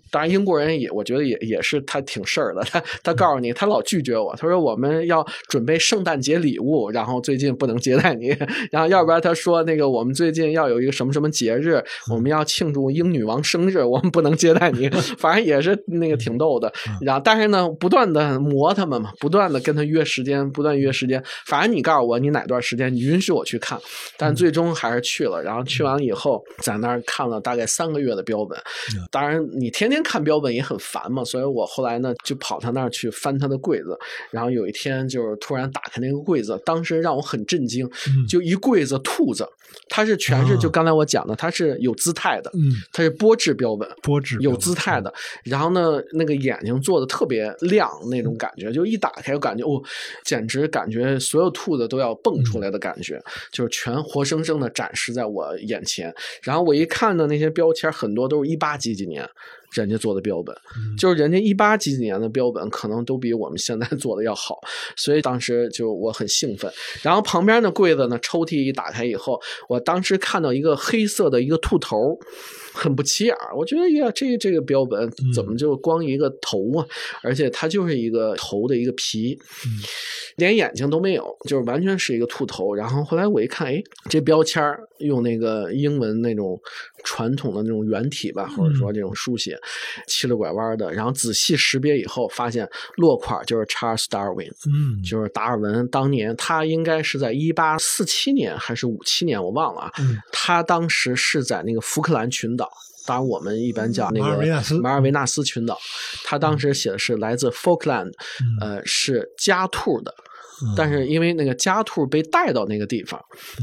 当然，英国人也我觉得也也是他挺事儿的，他他告诉你，他老拒绝我，他说我们要准备圣诞节礼物，然后最近不能接待你，然后要不然他说那个我们最近要有一个什么什么节日，我们要庆祝英女王生日，我们不能接待你，反正也是那个挺逗的。然后但是呢，不断的磨他们嘛，不断的跟他约时间，不断约时间，反正你告诉我你哪段时间你允许我去看，但最终还是去了。然后去完了以后，在那儿看了大概三个月的标本。当然，你天天看标本也很烦嘛，所以我后来呢就跑他那儿去翻他的柜子。然后有一天就是突然打开那个柜子，当时让我很震惊，就一柜子兔子，它是全是就刚才我讲的，它是有姿态的，嗯，它是玻制标本。波制有姿态的，然后呢，那个眼睛做的特别亮，那种感觉，就一打开，我感觉哦，简直感觉所有兔子都要蹦出来的感觉，就是全活生生的展示在我眼前。然后我一看呢，那些标签很多都是一八几几年人家做的标本，就是人家一一八几几年的标本，可能都比我们现在做的要好，所以当时就我很兴奋。然后旁边的柜子呢，抽屉一打开以后，我当时看到一个黑色的一个兔头。很不起眼儿，我觉得呀，这这个标本怎么就光一个头啊？而且它就是一个头的一个皮，连眼睛都没有，就是完全是一个兔头。然后后来我一看，哎，这标签儿用那个英文那种传统的那种圆体吧，或者说这种书写，七了拐弯的。然后仔细识别以后，发现落款就是 Charles Darwin，嗯，就是达尔文。当年他应该是在一八四七年还是五七年，我忘了啊。嗯他当时是在那个福克兰群岛。当然，我们一般叫那个马尔维纳斯群岛。他当时写的是来自 Falkland，、呃，是加兔的。但是因为那个家兔被带到那个地方，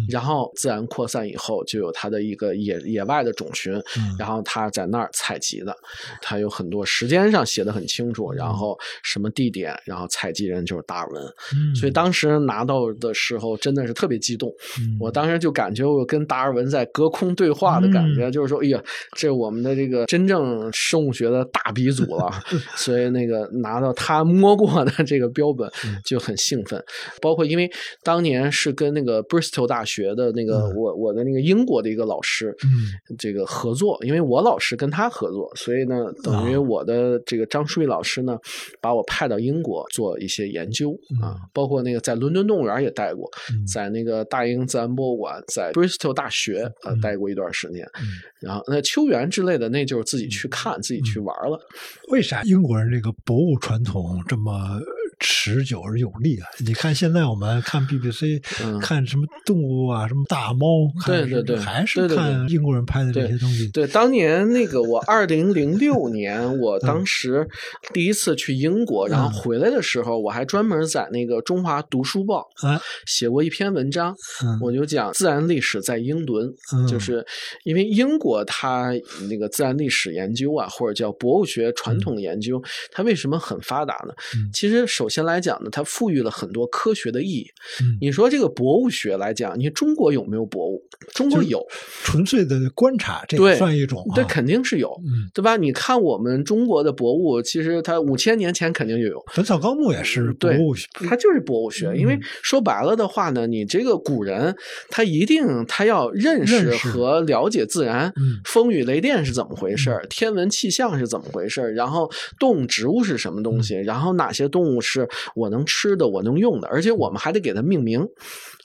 然后自然扩散以后，就有它的一个野野外的种群，然后它在那儿采集的，它有很多时间上写的很清楚，然后什么地点，然后采集人就是达尔文，嗯。所以当时拿到的时候真的是特别激动，嗯。我当时就感觉我跟达尔文在隔空对话的感觉，就是说，哎呀，这我们的这个真正生物学的大鼻祖了，所以那个拿到他摸过的这个标本就很兴奋。包括因为当年是跟那个 Bristol 大学的那个、我我的那个英国的一个老师，嗯。这个合作，因为我老师跟他合作，所以呢，等于我的这个张书玉老师呢，把我派到英国做一些研究啊，包括那个在伦敦动物园也待过，在那个大英自然博物馆，在 Bristol 大学呃待过一段时间，然后那秋园之类的，那就是自己去看，自己去玩了。为啥英国人这个博物传统这么持久而有力啊？你看现在我们看 BBC，、嗯看什么动物啊，什么大猫，对对对还是看英国人拍的这些东西。对，当年那个我 二零零六年，我当时第一次去英国，然后回来的时候，我还专门在那个中华读书报啊写过一篇文章，嗯我就讲自然历史在英伦，嗯就是因为英国它那个自然历史研究啊，或者叫博物学传统研究，它为什么很发达呢？嗯其实首先来讲呢，它赋予了很多科学的意义。嗯你说这个博物学来讲，你中国有没有博物？中国有，纯粹的观察，这对也算一种、啊。这肯定是有，嗯，对吧？你看我们中国的博物，其实它五千年前肯定就有，《本草纲目》也是博物学，它就是博物学。因为嗯说白了的话呢，你这个古人他一定他要认识和了解自然，嗯风雨雷电是怎么回事儿，天文气象是怎么回事儿，然后动物植物是什么东西，然后哪些动物是是我能吃的，我能用的，而且我们还得给它命名。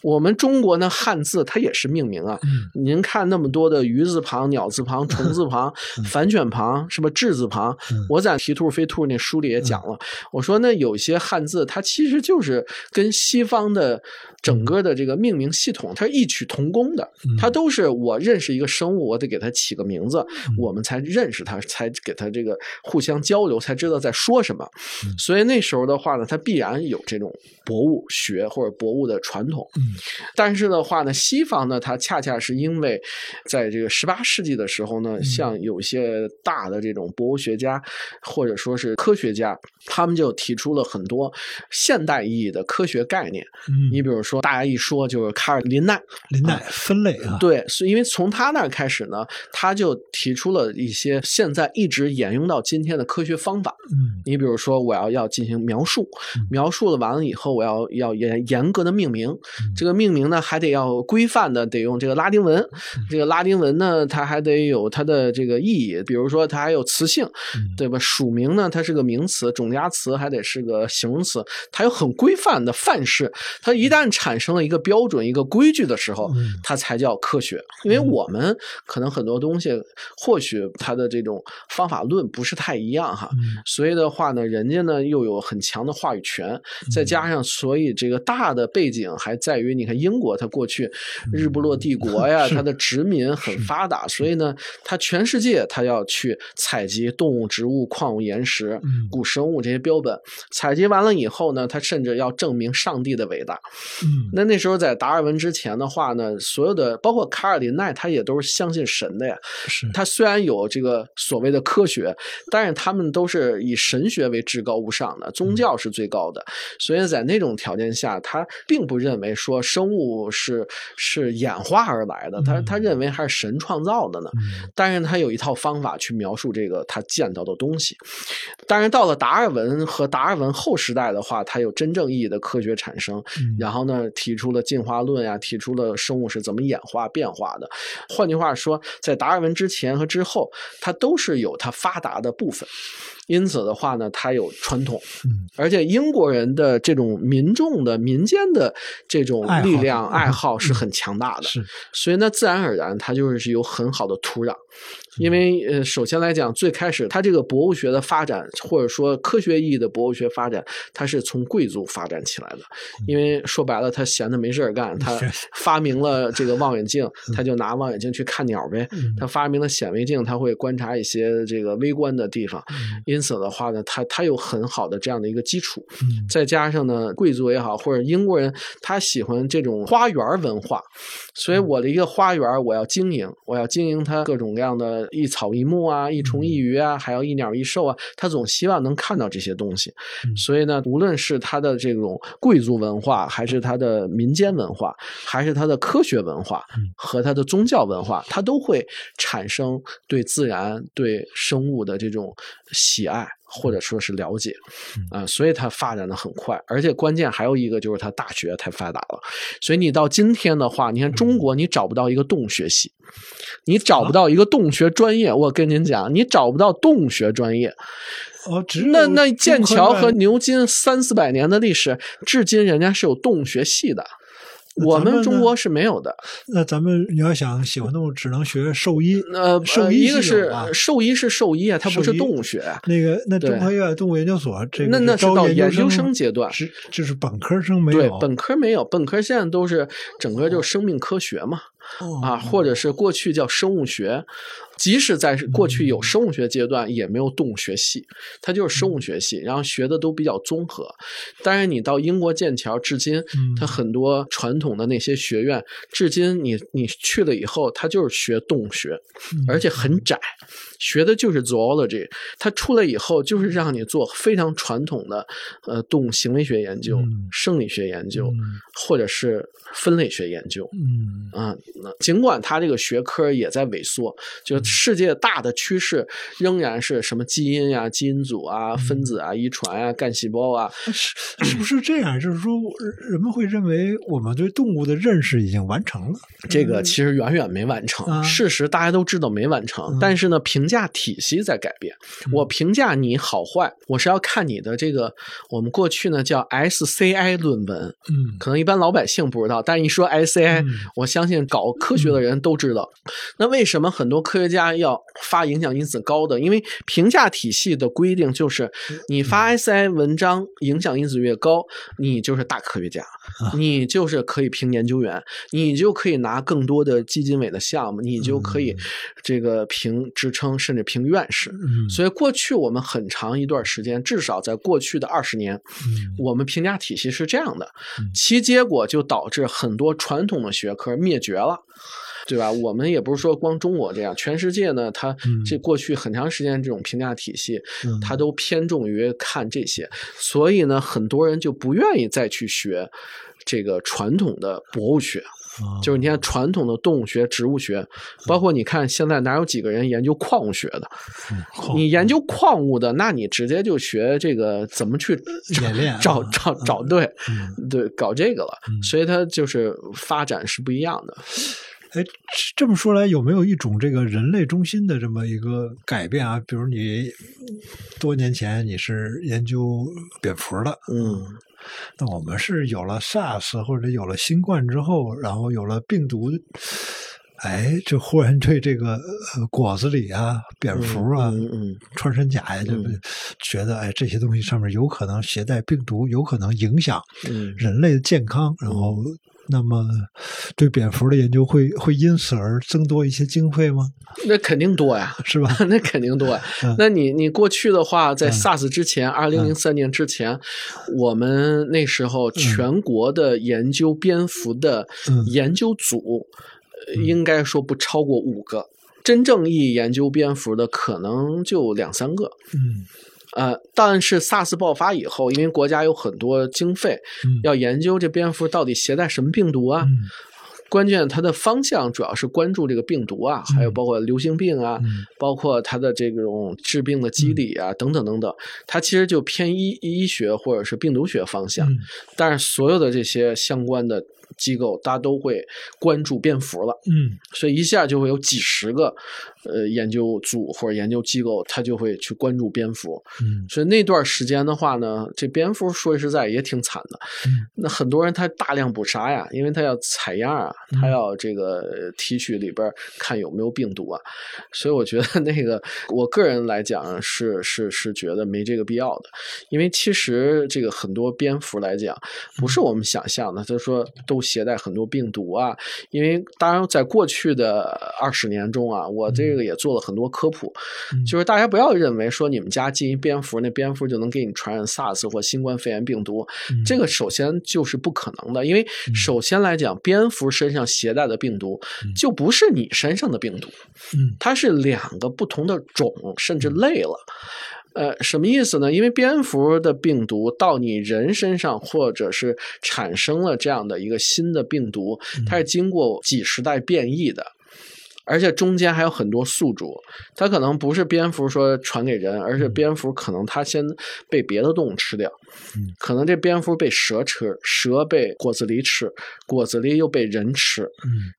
我们中国呢，汉字它也是命名啊。您看那么多的鱼字旁、鸟字旁、虫字旁、反犬旁，什么？志字旁，我在提兔飞兔那书里也讲了。我说那有些汉字，它其实就是跟西方的整个的这个命名系统，它是异曲同工的。它都是我认识一个生物，我得给它起个名字，我们才认识它，才给它这个互相交流，才知道在说什么。所以那时候的话呢，它必然有这种博物学或者博物的传统。嗯但是的话呢，西方呢，它恰恰是因为在这个十八世纪的时候呢，像有些大的这种博物学家或者说是科学家，他们就提出了很多现代意义的科学概念。嗯，你比如说，大家一说就是卡尔林奈，林奈分类啊，对，是因为从他那儿开始呢，他就提出了一些现在一直沿用到今天的科学方法。嗯，你比如说，我要要进行描述，描述了完了以后，我要要严严格的命名。这个命名呢，还得要规范的，得用这个拉丁文。这个拉丁文呢，它还得有它的这个意义，比如说它还有词性，对吧？属名呢，它是个名词，种加词还得是个形容词，它有很规范的范式。它一旦产生了一个标准、一个规矩的时候，它才叫科学。因为我们可能很多东西，或许它的这种方法论不是太一样哈，所以的话呢，人家呢又有很强的话语权，再加上所以这个大的背景还在于。你看英国，它过去日不落帝国 呀，它的殖民很发达，所以呢，它全世界它要去采集动物、植物、矿物、岩石、古生物这些标本，采集完了以后呢，它甚至要证明上帝的伟大。嗯，那那时候在达尔文之前的话呢，所有的包括卡尔林奈，他也都是相信神的呀。是他虽然有这个所谓的科学，但是他们都是以神学为至高无上的，宗教是最高的，所以在那种条件下，他并不认为说。生物是是演化而来的，他他认为还是神创造的呢。但是他有一套方法去描述这个他见到的东西。但是到了达尔文和达尔文后时代的话，他有真正意义的科学产生，然后呢提出了进化论呀，提出了生物是怎么演化变化的。换句话说，在达尔文之前和之后，它都是有它发达的部分。因此的话呢，它有传统，而且英国人的这种民众的民间的这种力量爱好是很强大的，是，所以呢，自然而然它就是有很好的土壤。因为呃，首先来讲，最开始它这个博物学的发展，或者说科学意义的博物学发展，它是从贵族发展起来的。因为说白了，他闲的没事儿干，他 发明了这个望远镜，他就拿望远镜去看鸟呗。他发明了显微镜，他会观察一些这个微观的地方。因此的话呢，他他有很好的这样的一个基础。再加上呢，贵族也好，或者英国人，他喜欢这种花园文化，所以我的一个花园，我要经营，我要经营它各种各样的。一草一木啊，一虫一鱼啊，还有一鸟一兽啊，他总希望能看到这些东西。所以呢，无论是他的这种贵族文化，还是他的民间文化，还是他的科学文化和他的宗教文化，他都会产生对自然、对生物的这种喜爱。或者说是了解，啊，所以它发展的很快，而且关键还有一个就是它大学太发达了，所以你到今天的话，你看中国你找不到一个动物学系，你找不到一个动物学专业，我跟您讲，你找不到动物学专业，哦，那那剑桥和牛津三四百年的历史，至今人家是有动物学系的。我们中国是没有的。那咱们你要想喜欢动物，只能学兽医。呃，兽医一个是兽医是兽医啊，它不是动物学。那个那中科院动物研究所这个那那是到研究生阶段，是就是本科生没有。对，本科没有，本科现在都是整个就生命科学嘛，啊，或者是过去叫生物学。即使在过去有生物学阶段，也没有动物学系，它就是生物学系，然后学的都比较综合。但是你到英国剑桥，至今它很多传统的那些学院，至今你你去了以后，它就是学动物学，而且很窄，学的就是 zoology。它出来以后就是让你做非常传统的呃动物行为学研究、生理学研究，或者是分类学研究。嗯啊，尽管它这个学科也在萎缩，就是。世界大的趋势仍然是什么基因呀、基因组啊、分子啊、遗传啊、干细胞啊，是是不是这样？就是说，人们会认为我们对动物的认识已经完成了。这个其实远远没完成。事实大家都知道没完成，但是呢，评价体系在改变。我评价你好坏，我是要看你的这个，我们过去呢叫 SCI 论文，嗯，可能一般老百姓不知道，但一说 SCI，我相信搞科学的人都知道。那为什么很多科学家要发影响因子高的？因为评价体系的规定就是，你发 SCI 文章影响因子越高，你就是大科学家，你就是可以评研究员，你就可以拿更多的基金委的项目，你就可以这个评职称，甚至评院士。所以过去我们很长一段时间，至少在过去的二十年，我们评价体系是这样的，其结果就导致很多传统的学科灭绝了。对吧？我们也不是说光中国这样，全世界呢，它这过去很长时间这种评价体系，它都偏重于看这些，所以呢，很多人就不愿意再去学这个传统的博物学，就是你看传统的动物学、植物学，包括你看现在哪有几个人研究矿物学的？你研究矿物的，那你直接就学这个怎么去找找找对，对，搞这个了，所以它就是发展是不一样的。哎，这么说来，有没有一种这个人类中心的这么一个改变啊？比如你多年前你是研究蝙蝠的，嗯，那我们是有了 SARS 或者有了新冠之后，然后有了病毒，哎，就忽然对这个果子狸啊、蝙蝠啊、穿山甲呀，就觉得哎，这些东西上面有可能携带病毒，有可能影响人类的健康，然后。那么，对蝙蝠的研究会会因此而增多一些经费吗？那肯定多呀，是吧？那肯定多。那你你过去的话，在 SARS 之前，二零零三年之前，我们那时候全国的研究蝙蝠的研究组，应该说不超过五个，真正意义研究蝙蝠的可能就两三个。嗯。呃，但是 SARS 爆发以后，因为国家有很多经费，要研究这蝙蝠到底携带什么病毒啊？关键它的方向主要是关注这个病毒啊，还有包括流行病啊，包括它的这种致病的机理啊，等等等等。它其实就偏医医学或者是病毒学方向，但是所有的这些相关的。机构大家都会关注蝙蝠了，嗯，所以一下就会有几十个呃研究组或者研究机构，他就会去关注蝙蝠，嗯，所以那段时间的话呢，这蝙蝠说实在也挺惨的，那很多人他大量捕杀呀，因为他要采样啊，他要这个提取里边看有没有病毒啊，所以我觉得那个我个人来讲是是是觉得没这个必要的，因为其实这个很多蝙蝠来讲不是我们想象的，就是说都。携带很多病毒啊，因为当然在过去的二十年中啊，我这个也做了很多科普，就是大家不要认为说你们家进一蝙蝠，那蝙蝠就能给你传染 SARS 或新冠肺炎病毒，这个首先就是不可能的，因为首先来讲，蝙蝠身上携带的病毒就不是你身上的病毒，它是两个不同的种甚至类了。呃，什么意思呢？因为蝙蝠的病毒到你人身上，或者是产生了这样的一个新的病毒，它是经过几十代变异的。而且中间还有很多宿主，它可能不是蝙蝠说传给人，而是蝙蝠可能它先被别的动物吃掉，可能这蝙蝠被蛇吃，蛇被果子狸吃，果子狸又被人吃，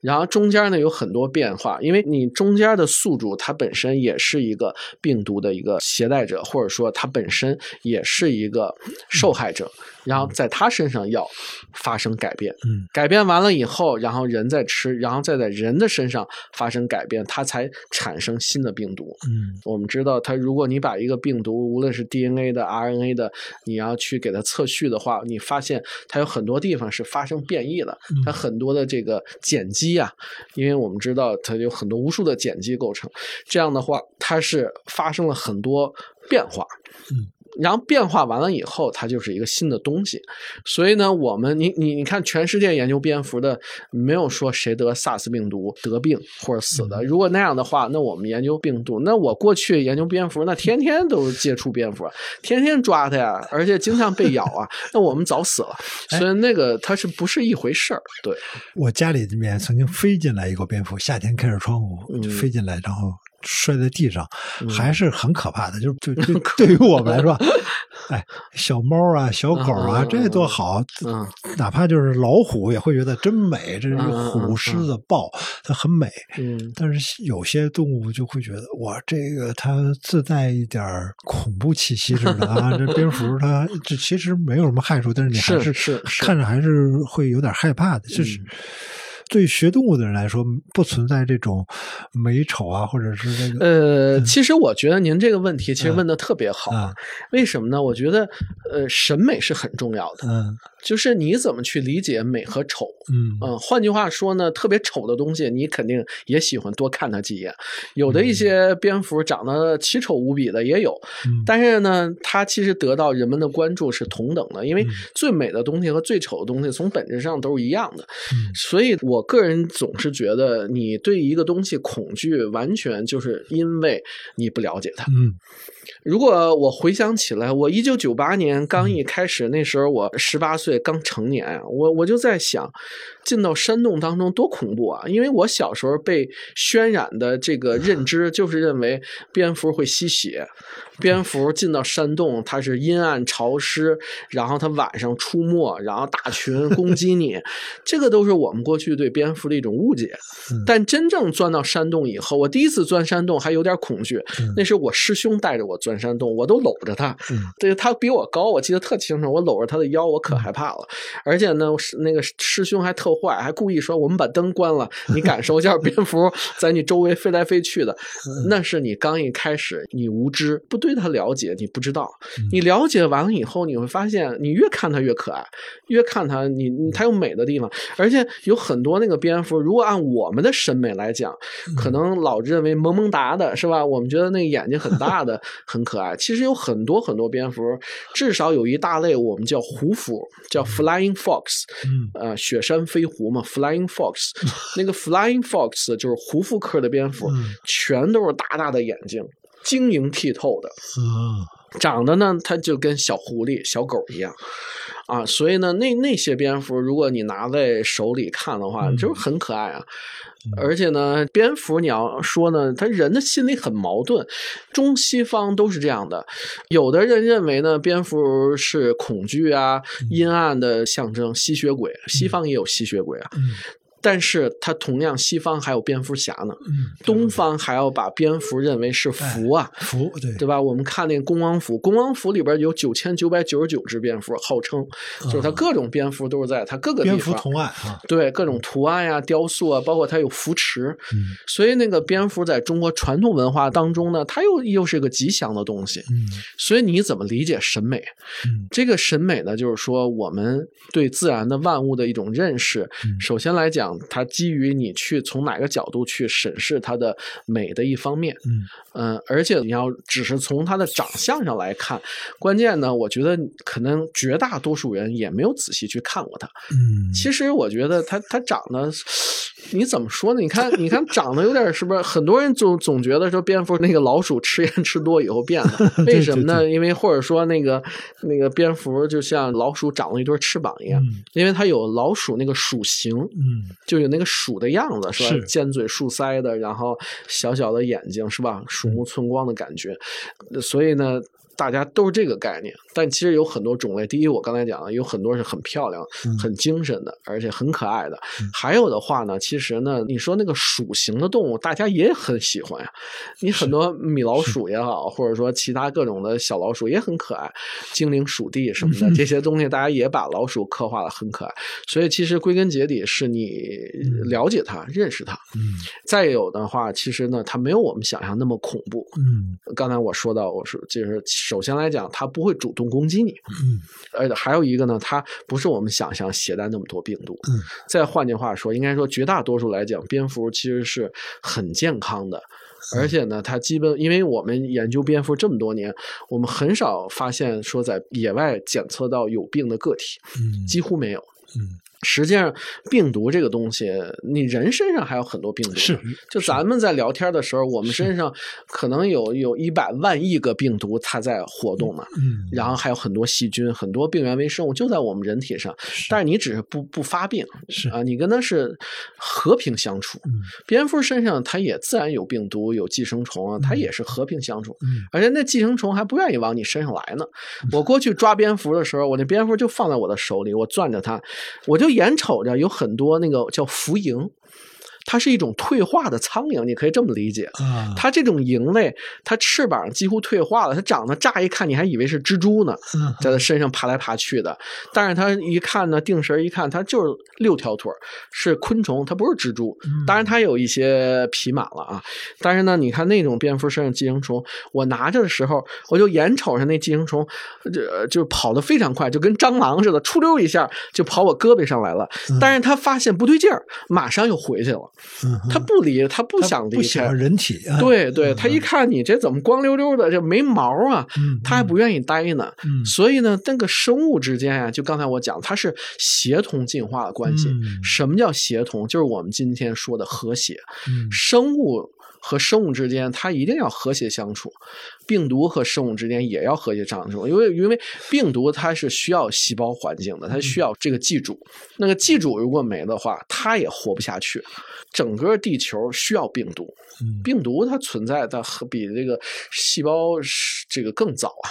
然后中间呢有很多变化，因为你中间的宿主它本身也是一个病毒的一个携带者，或者说它本身也是一个受害者。然后在他身上要发生改变，嗯，改变完了以后，然后人再吃，然后再在人的身上发生改变，它才产生新的病毒。嗯，我们知道，它如果你把一个病毒，无论是 DNA 的、RNA 的，你要去给它测序的话，你发现它有很多地方是发生变异了，它很多的这个碱基啊，因为我们知道它有很多无数的碱基构成，这样的话，它是发生了很多变化。嗯。然后变化完了以后，它就是一个新的东西。所以呢，我们你你你看，全世界研究蝙蝠的没有说谁得萨斯病毒得病或者死的。如果那样的话，那我们研究病毒，那我过去研究蝙蝠，那天天都接触蝙蝠，天天抓它呀，而且经常被咬啊，那我们早死了。所以那个它是不是一回事儿？对，我家里面曾经飞进来一个蝙蝠，夏天开着窗户飞进来，然后。摔在地上，嗯还是很可怕的。就就就对于我们来说，哎，小猫啊，小狗啊，这多好！嗯哪怕就是老虎，也会觉得真美。这虎、嗯狮子、豹，它很美。嗯但是有些动物就会觉得，哇，这个它自带一点恐怖气息似的啊！这蝙蝠它这其实没有什么害处，但是你还是是是看着还是会有点害怕的。就是嗯对学动物的人来说，不存在这种美丑啊，或者是这个呃，其实我觉得您这个问题其实问的特别好，嗯为什么呢？我觉得呃，审美是很重要的，嗯就是你怎么去理解美和丑。嗯嗯，换句话说呢，特别丑的东西，你肯定也喜欢多看它几眼。有的一些蝙蝠长得奇丑无比的也有，嗯但是呢，它其实得到人们的关注是同等的，因为嗯最美的东西和最丑的东西从本质上都是一样的。嗯所以我个人总是觉得，你对一个东西恐惧，完全就是因为你不了解它。嗯如果我回想起来，我一九九八年刚一开始，那时候我十八岁，刚成年啊，我我就在想，进到山洞当中多恐怖啊！因为我小时候被渲染的这个认知就是认为蝙蝠会吸血，蝙蝠进到山洞它是阴暗潮湿，然后它晚上出没，然后大群 攻击你，这个都是我们过去对蝙蝠的一种误解。嗯但真正钻到山洞以后，我第一次钻山洞还有点恐惧，嗯那是我师兄带着我钻山洞，我都搂着他。嗯对，他比我高，我记得特清楚，我搂着他的腰，我可害怕了。而且呢，那个师兄还特坏，还故意说我们把灯关了，你感受一下蝙蝠在你周围飞来飞去的。那是你刚一开始你无知，不对他了解，你不知道。你了解完了以后，你会发现，你越看它越可爱，越看它你你它有美的地方，而且有很多那个蝙蝠，如果按我们的审美来讲，可能老认为萌萌哒的是吧？我们觉得那个眼睛很大的 很可爱，其实有很多很多蝙蝠，至少有一大类我们叫胡蝠，叫 flying fox，嗯。呃，雪山飞狐嘛，flying fox，那个 flying fox 就是胡蝠科的蝙蝠，嗯。全都是大大的眼睛，晶莹剔透的。啊长得呢，它就跟小狐狸、小狗一样，啊，所以呢，那那些蝙蝠，如果你拿在手里看的话，嗯就是很可爱啊。而且呢，蝙蝠你要说呢，他人的心里很矛盾，中西方都是这样的。有的人认为呢，蝙蝠是恐惧啊、阴暗的象征，吸血鬼。西方也有吸血鬼啊，嗯但是它同样，西方还有蝙蝠侠呢。嗯，东方还要把蝙蝠认为是福啊，福对对吧？我们看那个恭王府，恭王府里边有九千九百九十九只蝙蝠，号称就是它各种蝙蝠都是在它各个地蝙蝠方。图案啊，对各种图案呀、雕塑啊，包括它有扶持，嗯所以那个蝙蝠在中国传统文化当中呢，它又又是个吉祥的东西。嗯所以你怎么理解审美？嗯这个审美呢，就是说我们对自然的万物的一种认识。嗯首先来讲，它基于你去从哪个角度去审视它的美的一方面。嗯嗯，而且你要只是从它的长相上来看，关键呢，我觉得可能绝大多数人也没有仔细去看过它。嗯，其实我觉得它它长得，你怎么说呢？你看，你看长得有点是不是？很多人总总觉得说蝙蝠那个老鼠吃盐吃多以后变了，为什么呢？因为或者说那个那个蝙蝠就像老鼠长了一对翅膀一样，嗯因为它有老鼠那个鼠形，嗯就有那个鼠的样子，是吧？是尖嘴竖腮的，然后小小的眼睛，是吧？鼠目寸光的感觉。所以呢，大家都是这个概念。但其实有很多种类，第一，我刚才讲了，有很多是很漂亮、嗯很精神的，而且很可爱的。还有的话呢，其实呢，你说那个鼠形的动物，大家也很喜欢呀。你很多米老鼠也好，或者说其他各种的小老鼠也很可爱，精灵鼠弟什么的这些东西，大家也把老鼠刻画的很可爱。所以其实归根结底是你了解它、认识它。嗯再有的话，其实呢，它没有我们想象那么恐怖。嗯刚才我说到，我说就是首先来讲，它不会主动攻击你，嗯而且还有一个呢，它不是我们想象携带那么多病毒。嗯再换句话说，应该说绝大多数来讲，蝙蝠其实是很健康的。而且呢，它基本因为我们研究蝙蝠这么多年，我们很少发现说在野外检测到有病的个体，嗯几乎没有。嗯实际上，病毒这个东西，你人身上还有很多病毒。是，就咱们在聊天的时候，我们身上可能有有一百万亿个病毒，它在活动呢。嗯，然后还有很多细菌，很多病原微生物就在我们人体上，但是你只是不不发病，是啊，你跟它是和平相处。嗯，蝙蝠身上它也自然有病毒，有寄生虫啊，它也是和平相处。嗯，而且那寄生虫还不愿意往你身上来呢。我过去抓蝙蝠的时候，我那蝙蝠就放在我的手里，我攥着它，我就。眼瞅着有很多那个叫浮盈。它是一种退化的苍蝇，你可以这么理解。它这种蝇类，它翅膀几乎退化了，它长得乍一看你还以为是蜘蛛呢，在它身上爬来爬去的。但是它一看呢，定神一看，它就是六条腿是昆虫，它不是蜘蛛。当然它有一些皮满了啊。但是呢，你看那种蝙蝠身上寄生虫，我拿着的时候，我就眼瞅着那寄生虫，就就跑得非常快，就跟蟑螂似的，出溜一下就跑我胳膊上来了。但是它发现不对劲儿，马上又回去了。他不离，他不想离开人体。对对，他一看你这怎么光溜溜的，这没毛啊，他还不愿意待呢。所以呢，那个生物之间呀，就刚才我讲，它是协同进化的关系。什么叫协同？就是我们今天说的和谐。生物。和生物之间，它一定要和谐相处；病毒和生物之间也要和谐相处，因为因为病毒它是需要细胞环境的，它需要这个寄主。那个寄主如果没的话，它也活不下去。整个地球需要病毒，病毒它存在的比这个细胞这个更早啊，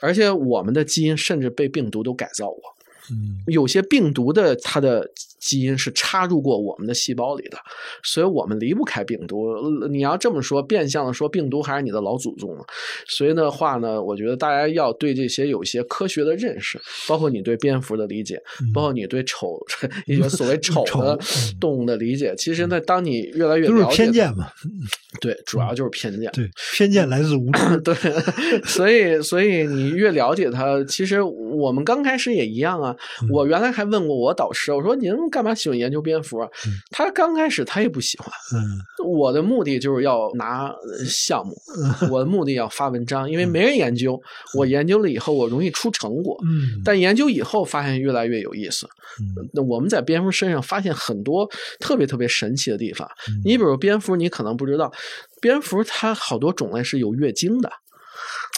而且我们的基因甚至被病毒都改造过。嗯，有些病毒的它的基因是插入过我们的细胞里的，所以我们离不开病毒。你要这么说，变相的说，病毒还是你的老祖宗。所以的话呢，我觉得大家要对这些有一些科学的认识，包括你对蝙蝠的理解，包括你对丑 一些所谓 丑的动物的理解。其实呢，当你越来越都是偏见嘛，对，主要就是偏见。对，偏见来自无知。对，所以所以你越了解它，其实我们刚开始也一样啊。我原来还问过我导师，我说您干嘛喜欢研究蝙蝠啊？他刚开始他也不喜欢。我的目的就是要拿项目，我的目的要发文章，因为没人研究。我研究了以后，我容易出成果。嗯但研究以后发现越来越有意思。那我们在蝙蝠身上发现很多特别特别神奇的地方。你比如蝙蝠，你可能不知道，蝙蝠它好多种类是有月经的。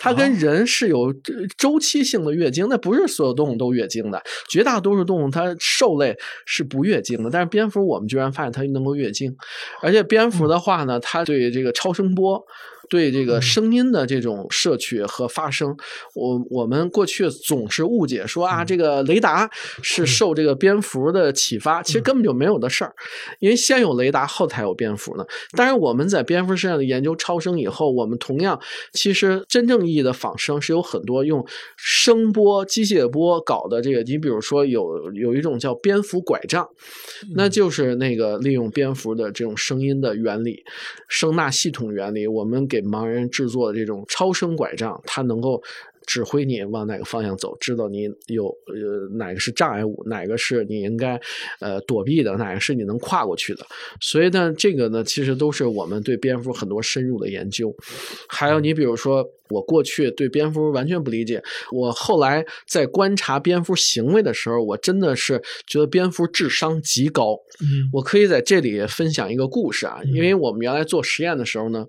它跟人是有周期性的月经，那不是所有动物都月经的，绝大多数动物它兽类是不月经的，但是蝙蝠我们居然发现它能够月经，而且蝙蝠的话呢，它对这个超声波。对这个声音的这种摄取和发声，我我们过去总是误解说啊，这个雷达是受这个蝙蝠的启发，其实根本就没有的事儿，因为先有雷达，后才有蝙蝠呢。当然，我们在蝙蝠身上的研究超声以后，我们同样其实真正意义的仿生是有很多用声波、机械波搞的。这个你比如说有有一种叫蝙蝠拐杖，那就是那个利用蝙蝠的这种声音的原理、声纳系统原理，我们给。盲人制作的这种超声拐杖，它能够指挥你往哪个方向走，知道你有呃哪个是障碍物，哪个是你应该呃躲避的，哪个是你能跨过去的。所以呢，这个呢，其实都是我们对蝙蝠很多深入的研究。还有你比如说。我过去对蝙蝠完全不理解，我后来在观察蝙蝠行为的时候，我真的是觉得蝙蝠智商极高。嗯，我可以在这里分享一个故事啊，因为我们原来做实验的时候呢，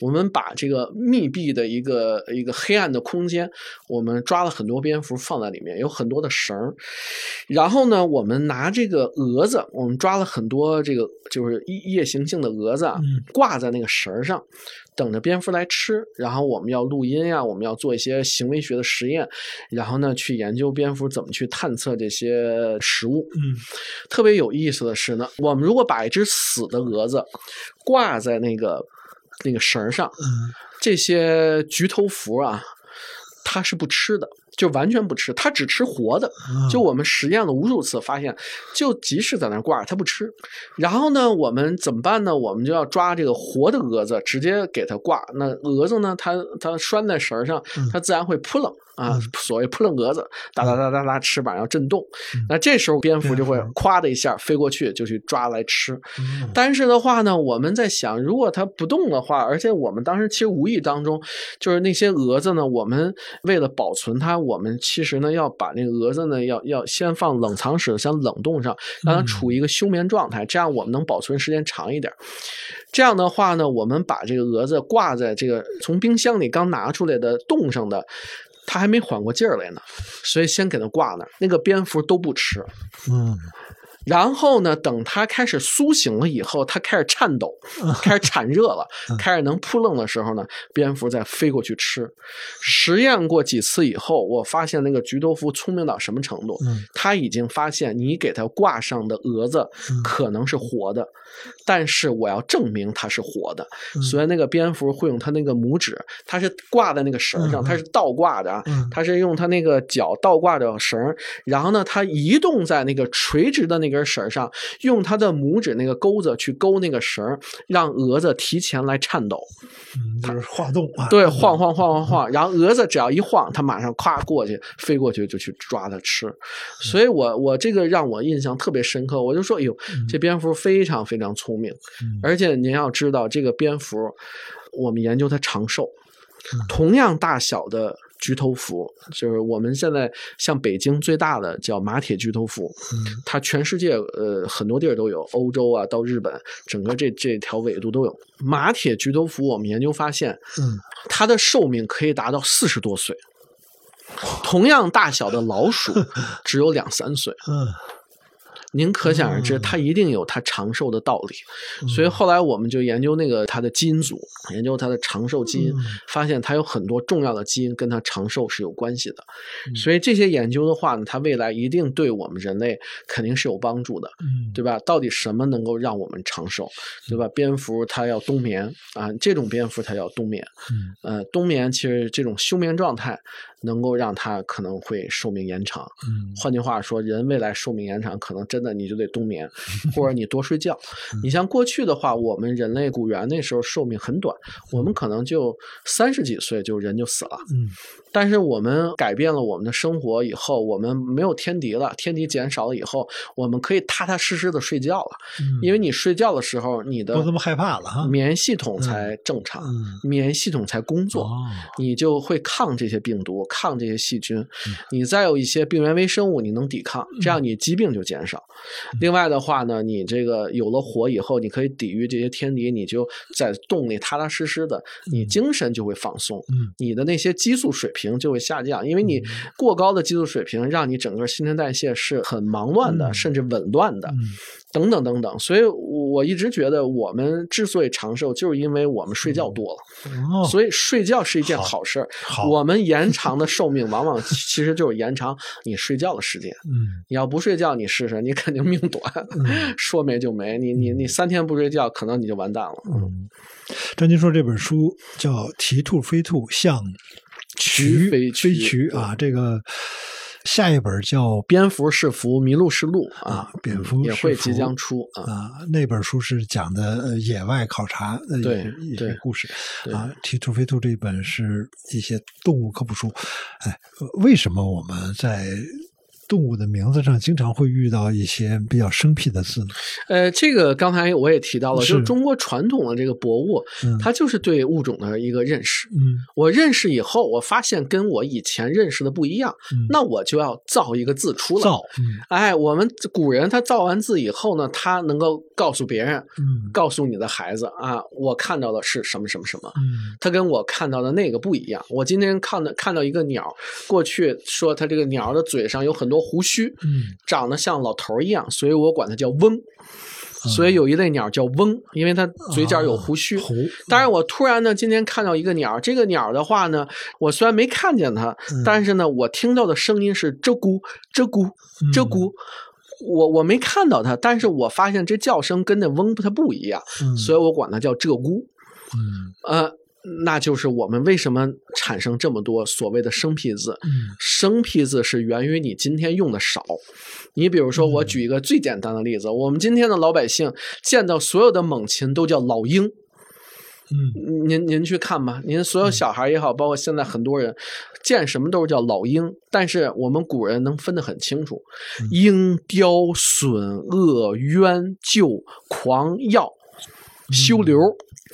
我们把这个密闭的一个一个黑暗的空间，我们抓了很多蝙蝠放在里面，有很多的绳儿，然后呢，我们拿这个蛾子，我们抓了很多这个就是夜行性的蛾子啊，挂在那个绳上。等着蝙蝠来吃，然后我们要录音呀，我们要做一些行为学的实验，然后呢去研究蝙蝠怎么去探测这些食物。嗯，特别有意思的是呢，我们如果把一只死的蛾子挂在那个那个绳上，嗯，这些菊头蝠啊，它是不吃的。就完全不吃，它只吃活的。就我们实验了无数次，发现就即使在那挂着，它不吃。然后呢，我们怎么办呢？我们就要抓这个活的蛾子，直接给它挂。那蛾子呢，它它拴在绳上，它自然会扑棱。啊，所谓扑棱蛾子，哒哒哒哒哒，翅膀要震动，那这时候蝙蝠就会咵的一下飞过去，就去抓来吃。但是的话呢，我们在想，如果它不动的话，而且我们当时其实无意当中，就是那些蛾子呢，我们为了保存它，我们其实呢要把那个蛾子呢要要先放冷藏室，先冷冻上，让它处于一个休眠状态，这样我们能保存时间长一点。这样的话呢，我们把这个蛾子挂在这个从冰箱里刚拿出来的冻上的，他还没缓过劲儿来呢，所以先给他挂那儿。那个蝙蝠都不吃，嗯然后呢，等它开始苏醒了以后，它开始颤抖，开始产热了，开始能扑棱的时候呢，蝙蝠再飞过去吃。实验过几次以后，我发现那个菊头蝠聪明到什么程度？嗯。它已经发现你给它挂上的蛾子嗯。可能是活的，但是我要证明它是活的，嗯。所以那个蝙蝠会用它那个拇指，它是挂在那个绳上，它是倒挂的啊，嗯。它是用它那个脚倒挂着绳，然后呢，它移动在那个垂直的那根绳上，用他的拇指那个钩子去勾那个绳，让蛾子提前来颤抖。嗯，就是晃动啊，对，晃晃晃晃晃，然后蛾子只要一晃，它马上咵过去，飞过去就去抓它吃。所以我我这个让我印象特别深刻，我就说，哎呦，这蝙蝠非常非常聪明，嗯而且您要知道，这个蝙蝠，我们研究它长寿嗯，同样大小的。菊头蝠就是我们现在像北京最大的叫马铁菊头蝠，嗯它全世界呃很多地儿都有，欧洲啊到日本，整个这这条纬度都有。马铁菊头蝠我们研究发现，嗯它的寿命可以达到四十多岁。同样大小的老鼠 只有两三岁，嗯您可想而知，嗯它一定有它长寿的道理。所以后来我们就研究那个它的基因组，研究它的长寿基因嗯，发现它有很多重要的基因跟它长寿是有关系的。嗯所以这些研究的话呢，它未来一定对我们人类肯定是有帮助的。嗯，对吧？到底什么能够让我们长寿，对吧？蝙蝠它要冬眠啊，这种蝙蝠它要冬眠。嗯呃，冬眠其实这种休眠状态能够让它可能会寿命延长。嗯换句话说，人未来寿命延长，可能真的你就得冬眠，或者你多睡觉。你像过去的话，我们人类古猿那时候寿命很短，我们可能就三十几岁就人就死了。嗯但是我们改变了我们的生活以后，我们没有天敌了，天敌减少了以后，我们可以踏踏实实的睡觉了。嗯，因为你睡觉的时候，你的不这么害怕了哈，免疫系统才正常，嗯免疫系统才工作。哦你就会抗这些病毒，抗这些细菌，嗯。你再有一些病原微生物，你能抵抗，这样你疾病就减少。嗯。另外的话呢，你这个有了火以后，你可以抵御这些天敌，你就在洞里踏踏实实的，你精神就会放松，嗯。你的那些激素水平就会下降，因为你过高的激素水平让你整个新陈代谢是很忙乱的，嗯。甚至紊乱的。嗯等等等等，所以我一直觉得我们之所以长寿，就是因为我们睡觉多了。哦，所以睡觉是一件好好事儿。好我们延长的寿命，往往其实就是延长你睡觉的时间。嗯你要不睡觉，你试试，你肯定命短，嗯 说没就没。你你你三天不睡觉，可能你就完蛋了。嗯，张金说这本书叫《啼兔飞兔像渠飞渠》啊，这个下一本叫蝙蝠是福，麋鹿是鹿啊啊，蝙蝠也会即将出啊。啊，那本书是讲的呃野外考察的一对些一对些故事对啊，《蹄兔飞兔》这一本是一些动物科普书。哎，呃为什么我们在动物的名字上经常会遇到一些比较生僻的字呢？呃，这个刚才我也提到了，就是是中国传统的这个博物，嗯它就是对物种的一个认识。嗯我认识以后，我发现跟我以前认识的不一样，嗯，那我就要造一个字出来。造嗯哎，我们古人他造完字以后呢，他能够告诉别人，嗯告诉你的孩子啊，我看到的是什么什么什么，嗯他跟我看到的那个不一样。我今天看到看到一个鸟，过去说它这个鸟的嘴上有很多胡须，嗯长得像老头儿一样，所以我管它叫翁。所以有一类鸟叫翁，因为它嘴角有胡须。胡，当然，我突然呢，今天看到一个鸟，这个鸟的话呢，我虽然没看见它，嗯但是呢，我听到的声音是鹧鸪，鹧鸪，鹧鸪。我我没看到它，但是我发现这叫声跟那翁它不一样，嗯所以我管它叫鹧鸪。嗯呃，那就是我们为什么产生这么多所谓的生僻字。嗯生僻字是源于你今天用的少。你比如说，我举一个最简单的例子，我们今天的老百姓见到所有的猛禽都叫老鹰。嗯您您去看吧，您所有小孩也好，包括现在很多人见什么都是叫老鹰，但是我们古人能分得很清楚，鹰、雕、隼、鳄、鸢、鹫、狂、鹞，修流。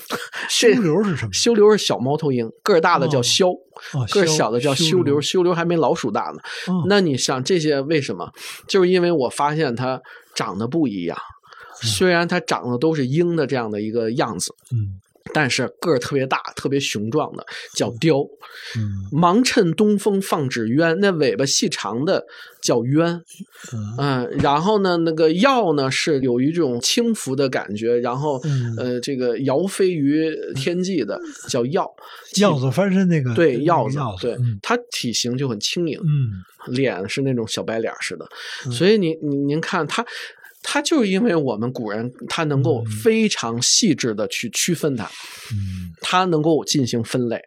修流是什么？修流是小猫头鹰，个儿大的叫枭，哦个儿小的叫修修流。修流还没老鼠大呢。哦那你想这些为什么？就是因为我发现它长得不一样，虽然它长得都是鹰的这样的一个样子，嗯但是个儿特别大、特别雄壮的叫雕。嗯忙趁东风放纸鸢，那尾巴细长的叫鸢。嗯嗯，然后呢，那个鹞呢是有一种轻浮的感觉，然后、嗯呃，这个摇飞于天际的叫鹞。鹞子翻身那个对，那鹞子，对嗯，它体型就很轻盈，嗯脸是那种小白脸似的，嗯所以您您您看它。它就是因为我们古人，他能够嗯。非常细致的去区分它，嗯。它能够进行分类。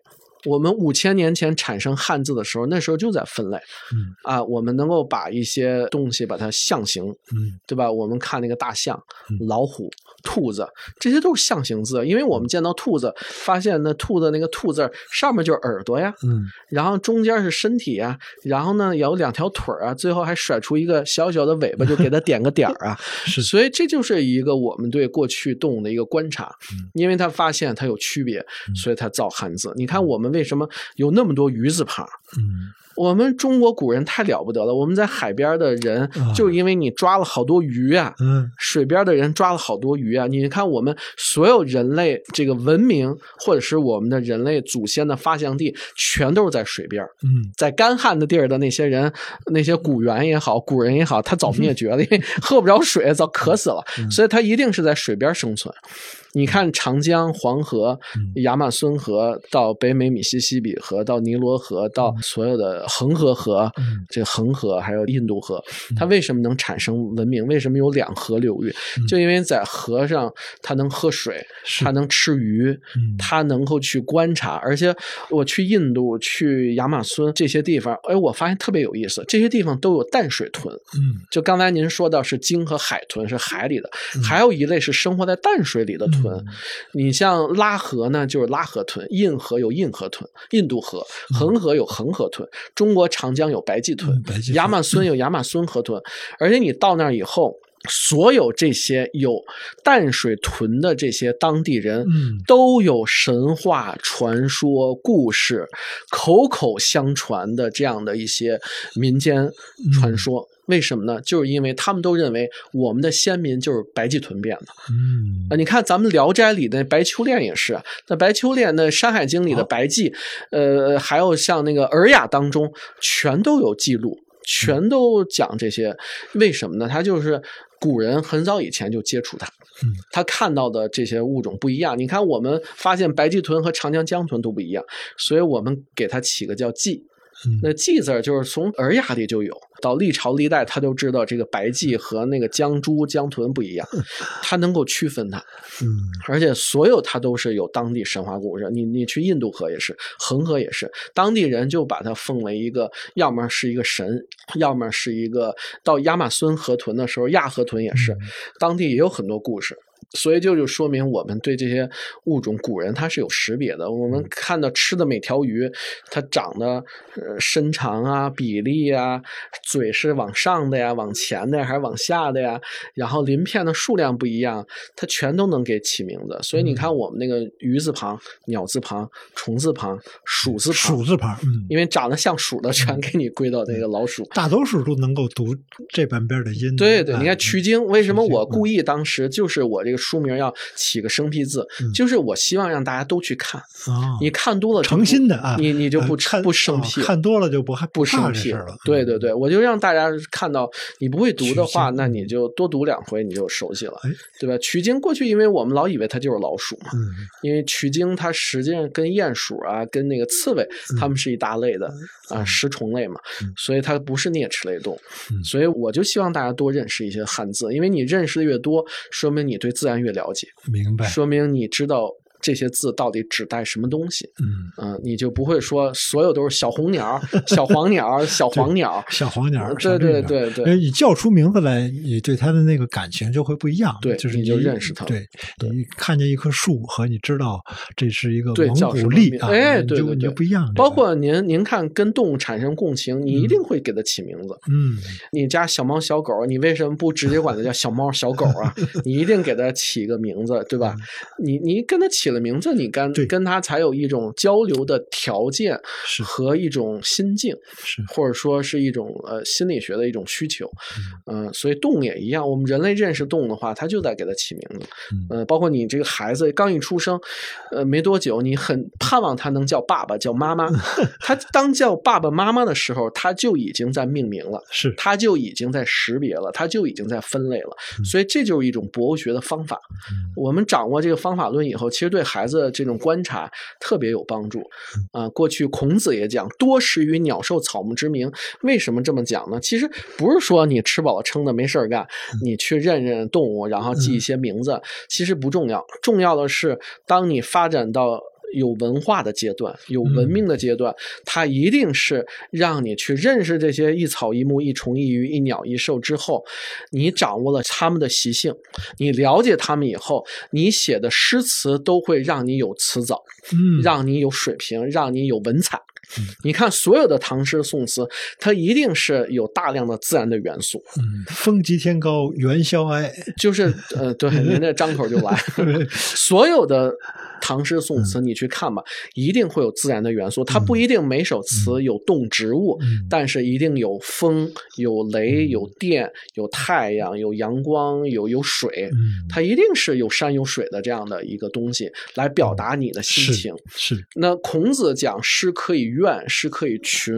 我们五千年前产生汉字的时候，那时候就在分类嗯。啊，我们能够把一些东西把它象形，嗯。对吧？我们看那个大象嗯、老虎、兔子，这些都是象形字，因为我们见到兔子，发现那兔子那个兔字上面就是耳朵呀，嗯然后中间是身体啊，然后呢有两条腿儿啊，最后还甩出一个小小的尾巴，就给它点个点儿啊。是所以这就是一个我们对过去动物的一个观察，嗯因为他发现它有区别，所以他造汉字。你看我们为什么有那么多鱼字旁？嗯我们中国古人太了不得了，我们在海边的人啊，就因为你抓了好多鱼啊，嗯水边的人抓了好多鱼啊！你看，我们所有人类这个文明，或者是我们的人类祖先的发祥地，全都是在水边。嗯在干旱的地儿的那些人，那些古猿也好，古人也好，他早灭绝了，因为 喝不着水，早渴死了，所以他一定是在水边生存。你看长江、黄河、亚马孙河，到北美米西西比河，到尼罗河，到所有的恒河河，嗯这个恒河还有印度河，它为什么能产生文明？为什么有两河流域？就因为在河上，它能喝水，是它能吃鱼，嗯它能够去观察。而且我去印度、去亚马孙这些地方，哎，我发现特别有意思，这些地方都有淡水豚。嗯就刚才您说到是鲸和海豚是海里的，还有一类是生活在淡水里的豚。嗯你像拉河呢，就是拉河豚；印河有印河豚，印度河；恒河有恒河豚；中国长江有白鳍豚亚马孙有亚马孙河豚。而且你到那儿以后，所有这些有淡水豚的这些当地人，嗯都有神话、传说、故事，口口相传的这样的一些民间传说。为什么呢？就是因为他们都认为我们的先民就是白鳍豚变的嗯啊！你看咱们《聊斋》里的白秋练也是，那白秋练那《山海经》里的白鲫，呃，还有像那个《尔雅》当中，全都有记录，全都讲这些。为什么呢？他就是古人很早以前就接触它。嗯他看到的这些物种不一样。你看，我们发现白鳍豚和长江江豚都不一样，所以我们给它起个叫鲫。嗯那鲫字儿就是从《尔雅》里就有，到历朝历代他都知道这个白鲫和那个江猪、江豚不一样，他能够区分它。嗯而且所有它都是有当地神话故事。你你去印度河也是，恒河也是，当地人就把它奉为一个，要么是一个神，要么是一个。到亚马孙河豚的时候，亚河豚也是，当地也有很多故事。所以就就说明我们对这些物种，古人他是有识别的。我们看到吃的每条鱼，它长得呃身长啊、比例啊，嘴是往上的呀、往前的呀，还是往下的呀？然后鳞片的数量不一样，它全都能给起名字。所以你看我们那个鱼字旁、鸟字旁、虫字旁、鼠字旁，鼠字旁，嗯，因为长得像鼠的全给你归到那个老鼠。大多数都能够读这半边的音。对对，哎你看曲经，为什么我故意当时就是我这个书名要起个生僻字，嗯就是我希望让大家都去看，啊，你看多了诚心的啊，你你就不不生啊僻了。看多了就不害不生僻了。嗯对对对，我就让大家看到，你不会读的话，那你就多读两回，你就熟悉了哎，对吧？取经过去，因为我们老以为它就是老鼠嘛，嗯因为取经它实际上跟鼹鼠啊、跟那个刺猬，它们是一大类的啊食虫类嘛嗯，所以它不是啮齿类动物嗯。所以我就希望大家多认识一些汉字，因为你认识的越多，说明你对自然越了解，明白。说明你知道这些字到底指代什么东西。嗯嗯，你就不会说所有都是小红鸟、小黄鸟、小黄鸟、小黄鸟。对对对对，你叫出名字来，你对它的那个感情就会不一样。对，就是你就认识它。对，你看见一棵树和你知道这是一个对蒙古力啊，哎，对对对，不一样。包括您您看跟动物产生共情，你一定会给它起名字。嗯，你家小猫小狗，你为什么不直接管它叫小猫小狗啊？你一定给它起个名字，对吧？你你跟它起了名字，你跟跟他才有一种交流的条件和一种心境，是或者说是一种呃心理学的一种需求。嗯，所以动物也一样，我们人类认识动物的话，它就在给它起名字。呃，包括你这个孩子刚一出生，呃，没多久，你很盼望他能叫爸爸叫妈妈。他当叫爸爸妈妈的时候，他就已经在命名了，是他就已经在识别了，他就已经在分类了。所以这就是一种博物学的方法。我们掌握这个方法论以后，其实对孩子这种观察特别有帮助。啊，过去孔子也讲“多识于鸟兽草木之名”，为什么这么讲呢？其实不是说你吃饱了撑的没事干，你去认认动物，然后记一些名字，其实不重要。重要的是，当你发展到有文化的阶段，有文明的阶段，它一定是让你去认识这些一草一木、一虫一鱼、一鸟一兽之后，你掌握了它们的习性，你了解它们以后，你写的诗词都会让你有词藻，嗯，让你有水平，让你有文采。你看，所有的唐诗宋词，它一定是有大量的自然的元素。嗯，风急天高猿啸哀，就是呃，对，您这张口就来。所有的唐诗宋词，你去看吧，一定会有自然的元素。它不一定每首词有动植物，但是一定有风、有雷、有电、有太阳、有阳光、有有水。它一定是有山有水的这样的一个东西来表达你的心情。是。那孔子讲诗可以怨，诗可以群，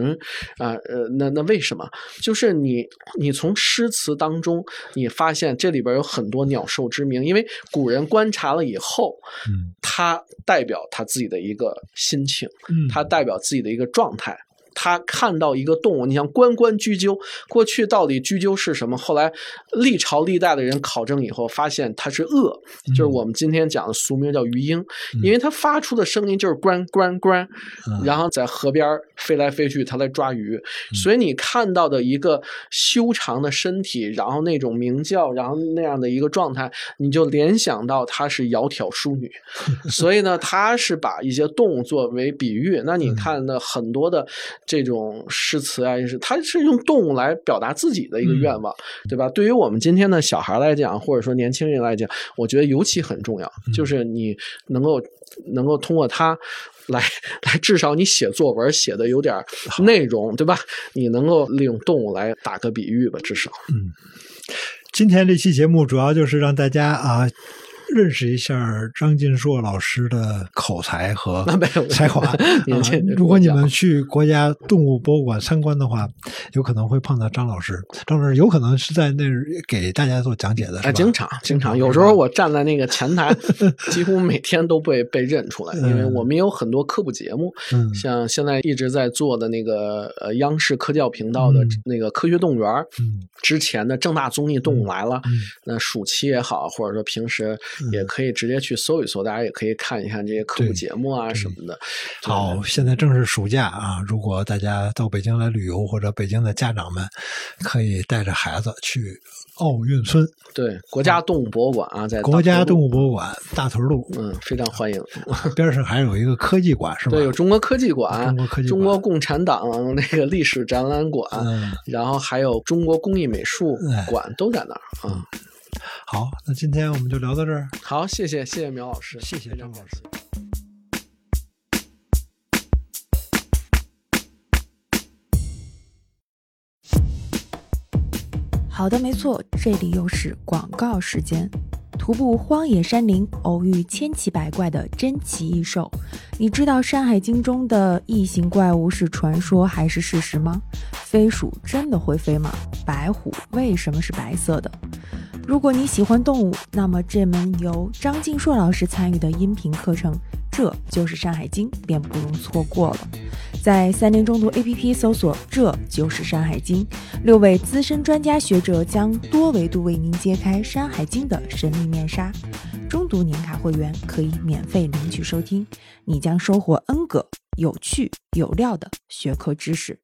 啊呃，那那为什么？就是你你从诗词当中，你发现这里边有很多鸟兽之名，因为古人观察了以后，嗯，他代表他自己的一个心情，嗯，他代表自己的一个状态。他看到一个动物，你像关关雎鸠，过去到底雎鸠是什么？后来历朝历代的人考证以后，发现它是鳄，就是我们今天讲的俗名叫鱼鹰，因为它发出的声音就是关关关，然后在河边飞来飞去，它来抓鱼。所以你看到的一个修长的身体，然后那种鸣叫，然后那样的一个状态，你就联想到它是窈窕淑女。所以呢，它是把一些动物作为比喻。那你看的很多的。这种诗词啊，是它是用动物来表达自己的一个愿望，对吧？对于我们今天的小孩来讲，或者说年轻人来讲，我觉得尤其很重要，就是你能够能够通过它来来，至少你写作文写的有点内容，对吧？你能够利用动物来打个比喻吧，至少。嗯，今天这期节目主要就是让大家啊。认识一下张晋硕老师的口才和才华。如果你们去国家动物博物馆参观的话，有可能会碰到张老师。张老师有可能是在那给大家做讲解的，哎，经常经常，有时候我站在那个前台，几乎每天都被被认出来，因为我们有很多科普节目，像现在一直在做的那个呃央视科教频道的那个科学动物园，之前的正大综艺《动物来了》，那暑期也好，或者说平时。也可以直接去搜一搜，大家也可以看一看这些科普节目啊什么的。好，现在正是暑假啊，如果大家到北京来旅游，或者北京的家长们可以带着孩子去奥运村。对，国家动物博物馆啊，在国家动物博物馆大屯路，嗯，非常欢迎。边上还有一个科技馆，是吧？对，有中国科技馆、中国科技、中国共产党那个历史展览馆，然后还有中国工艺美术馆，都在那儿啊。好，那今天我们就聊到这儿。好，谢谢，谢谢苗老师，谢谢张老师。好的，没错，这里又是广告时间。徒步荒野山林，偶遇千奇百怪的珍奇异兽，你知道《山海经》中的异形怪物是传说还是事实吗？飞鼠真的会飞吗？白虎为什么是白色的？如果你喜欢动物，那么这门由张晋硕老师参与的音频课程，这就是《山海经》，便不容错过了。在三联中读 APP 搜索“这就是山海经”，六位资深专家学者将多维度为您揭开《山海经》的神秘面纱。中读年卡会员可以免费领取收听，你将收获 N 个有趣有料的学科知识。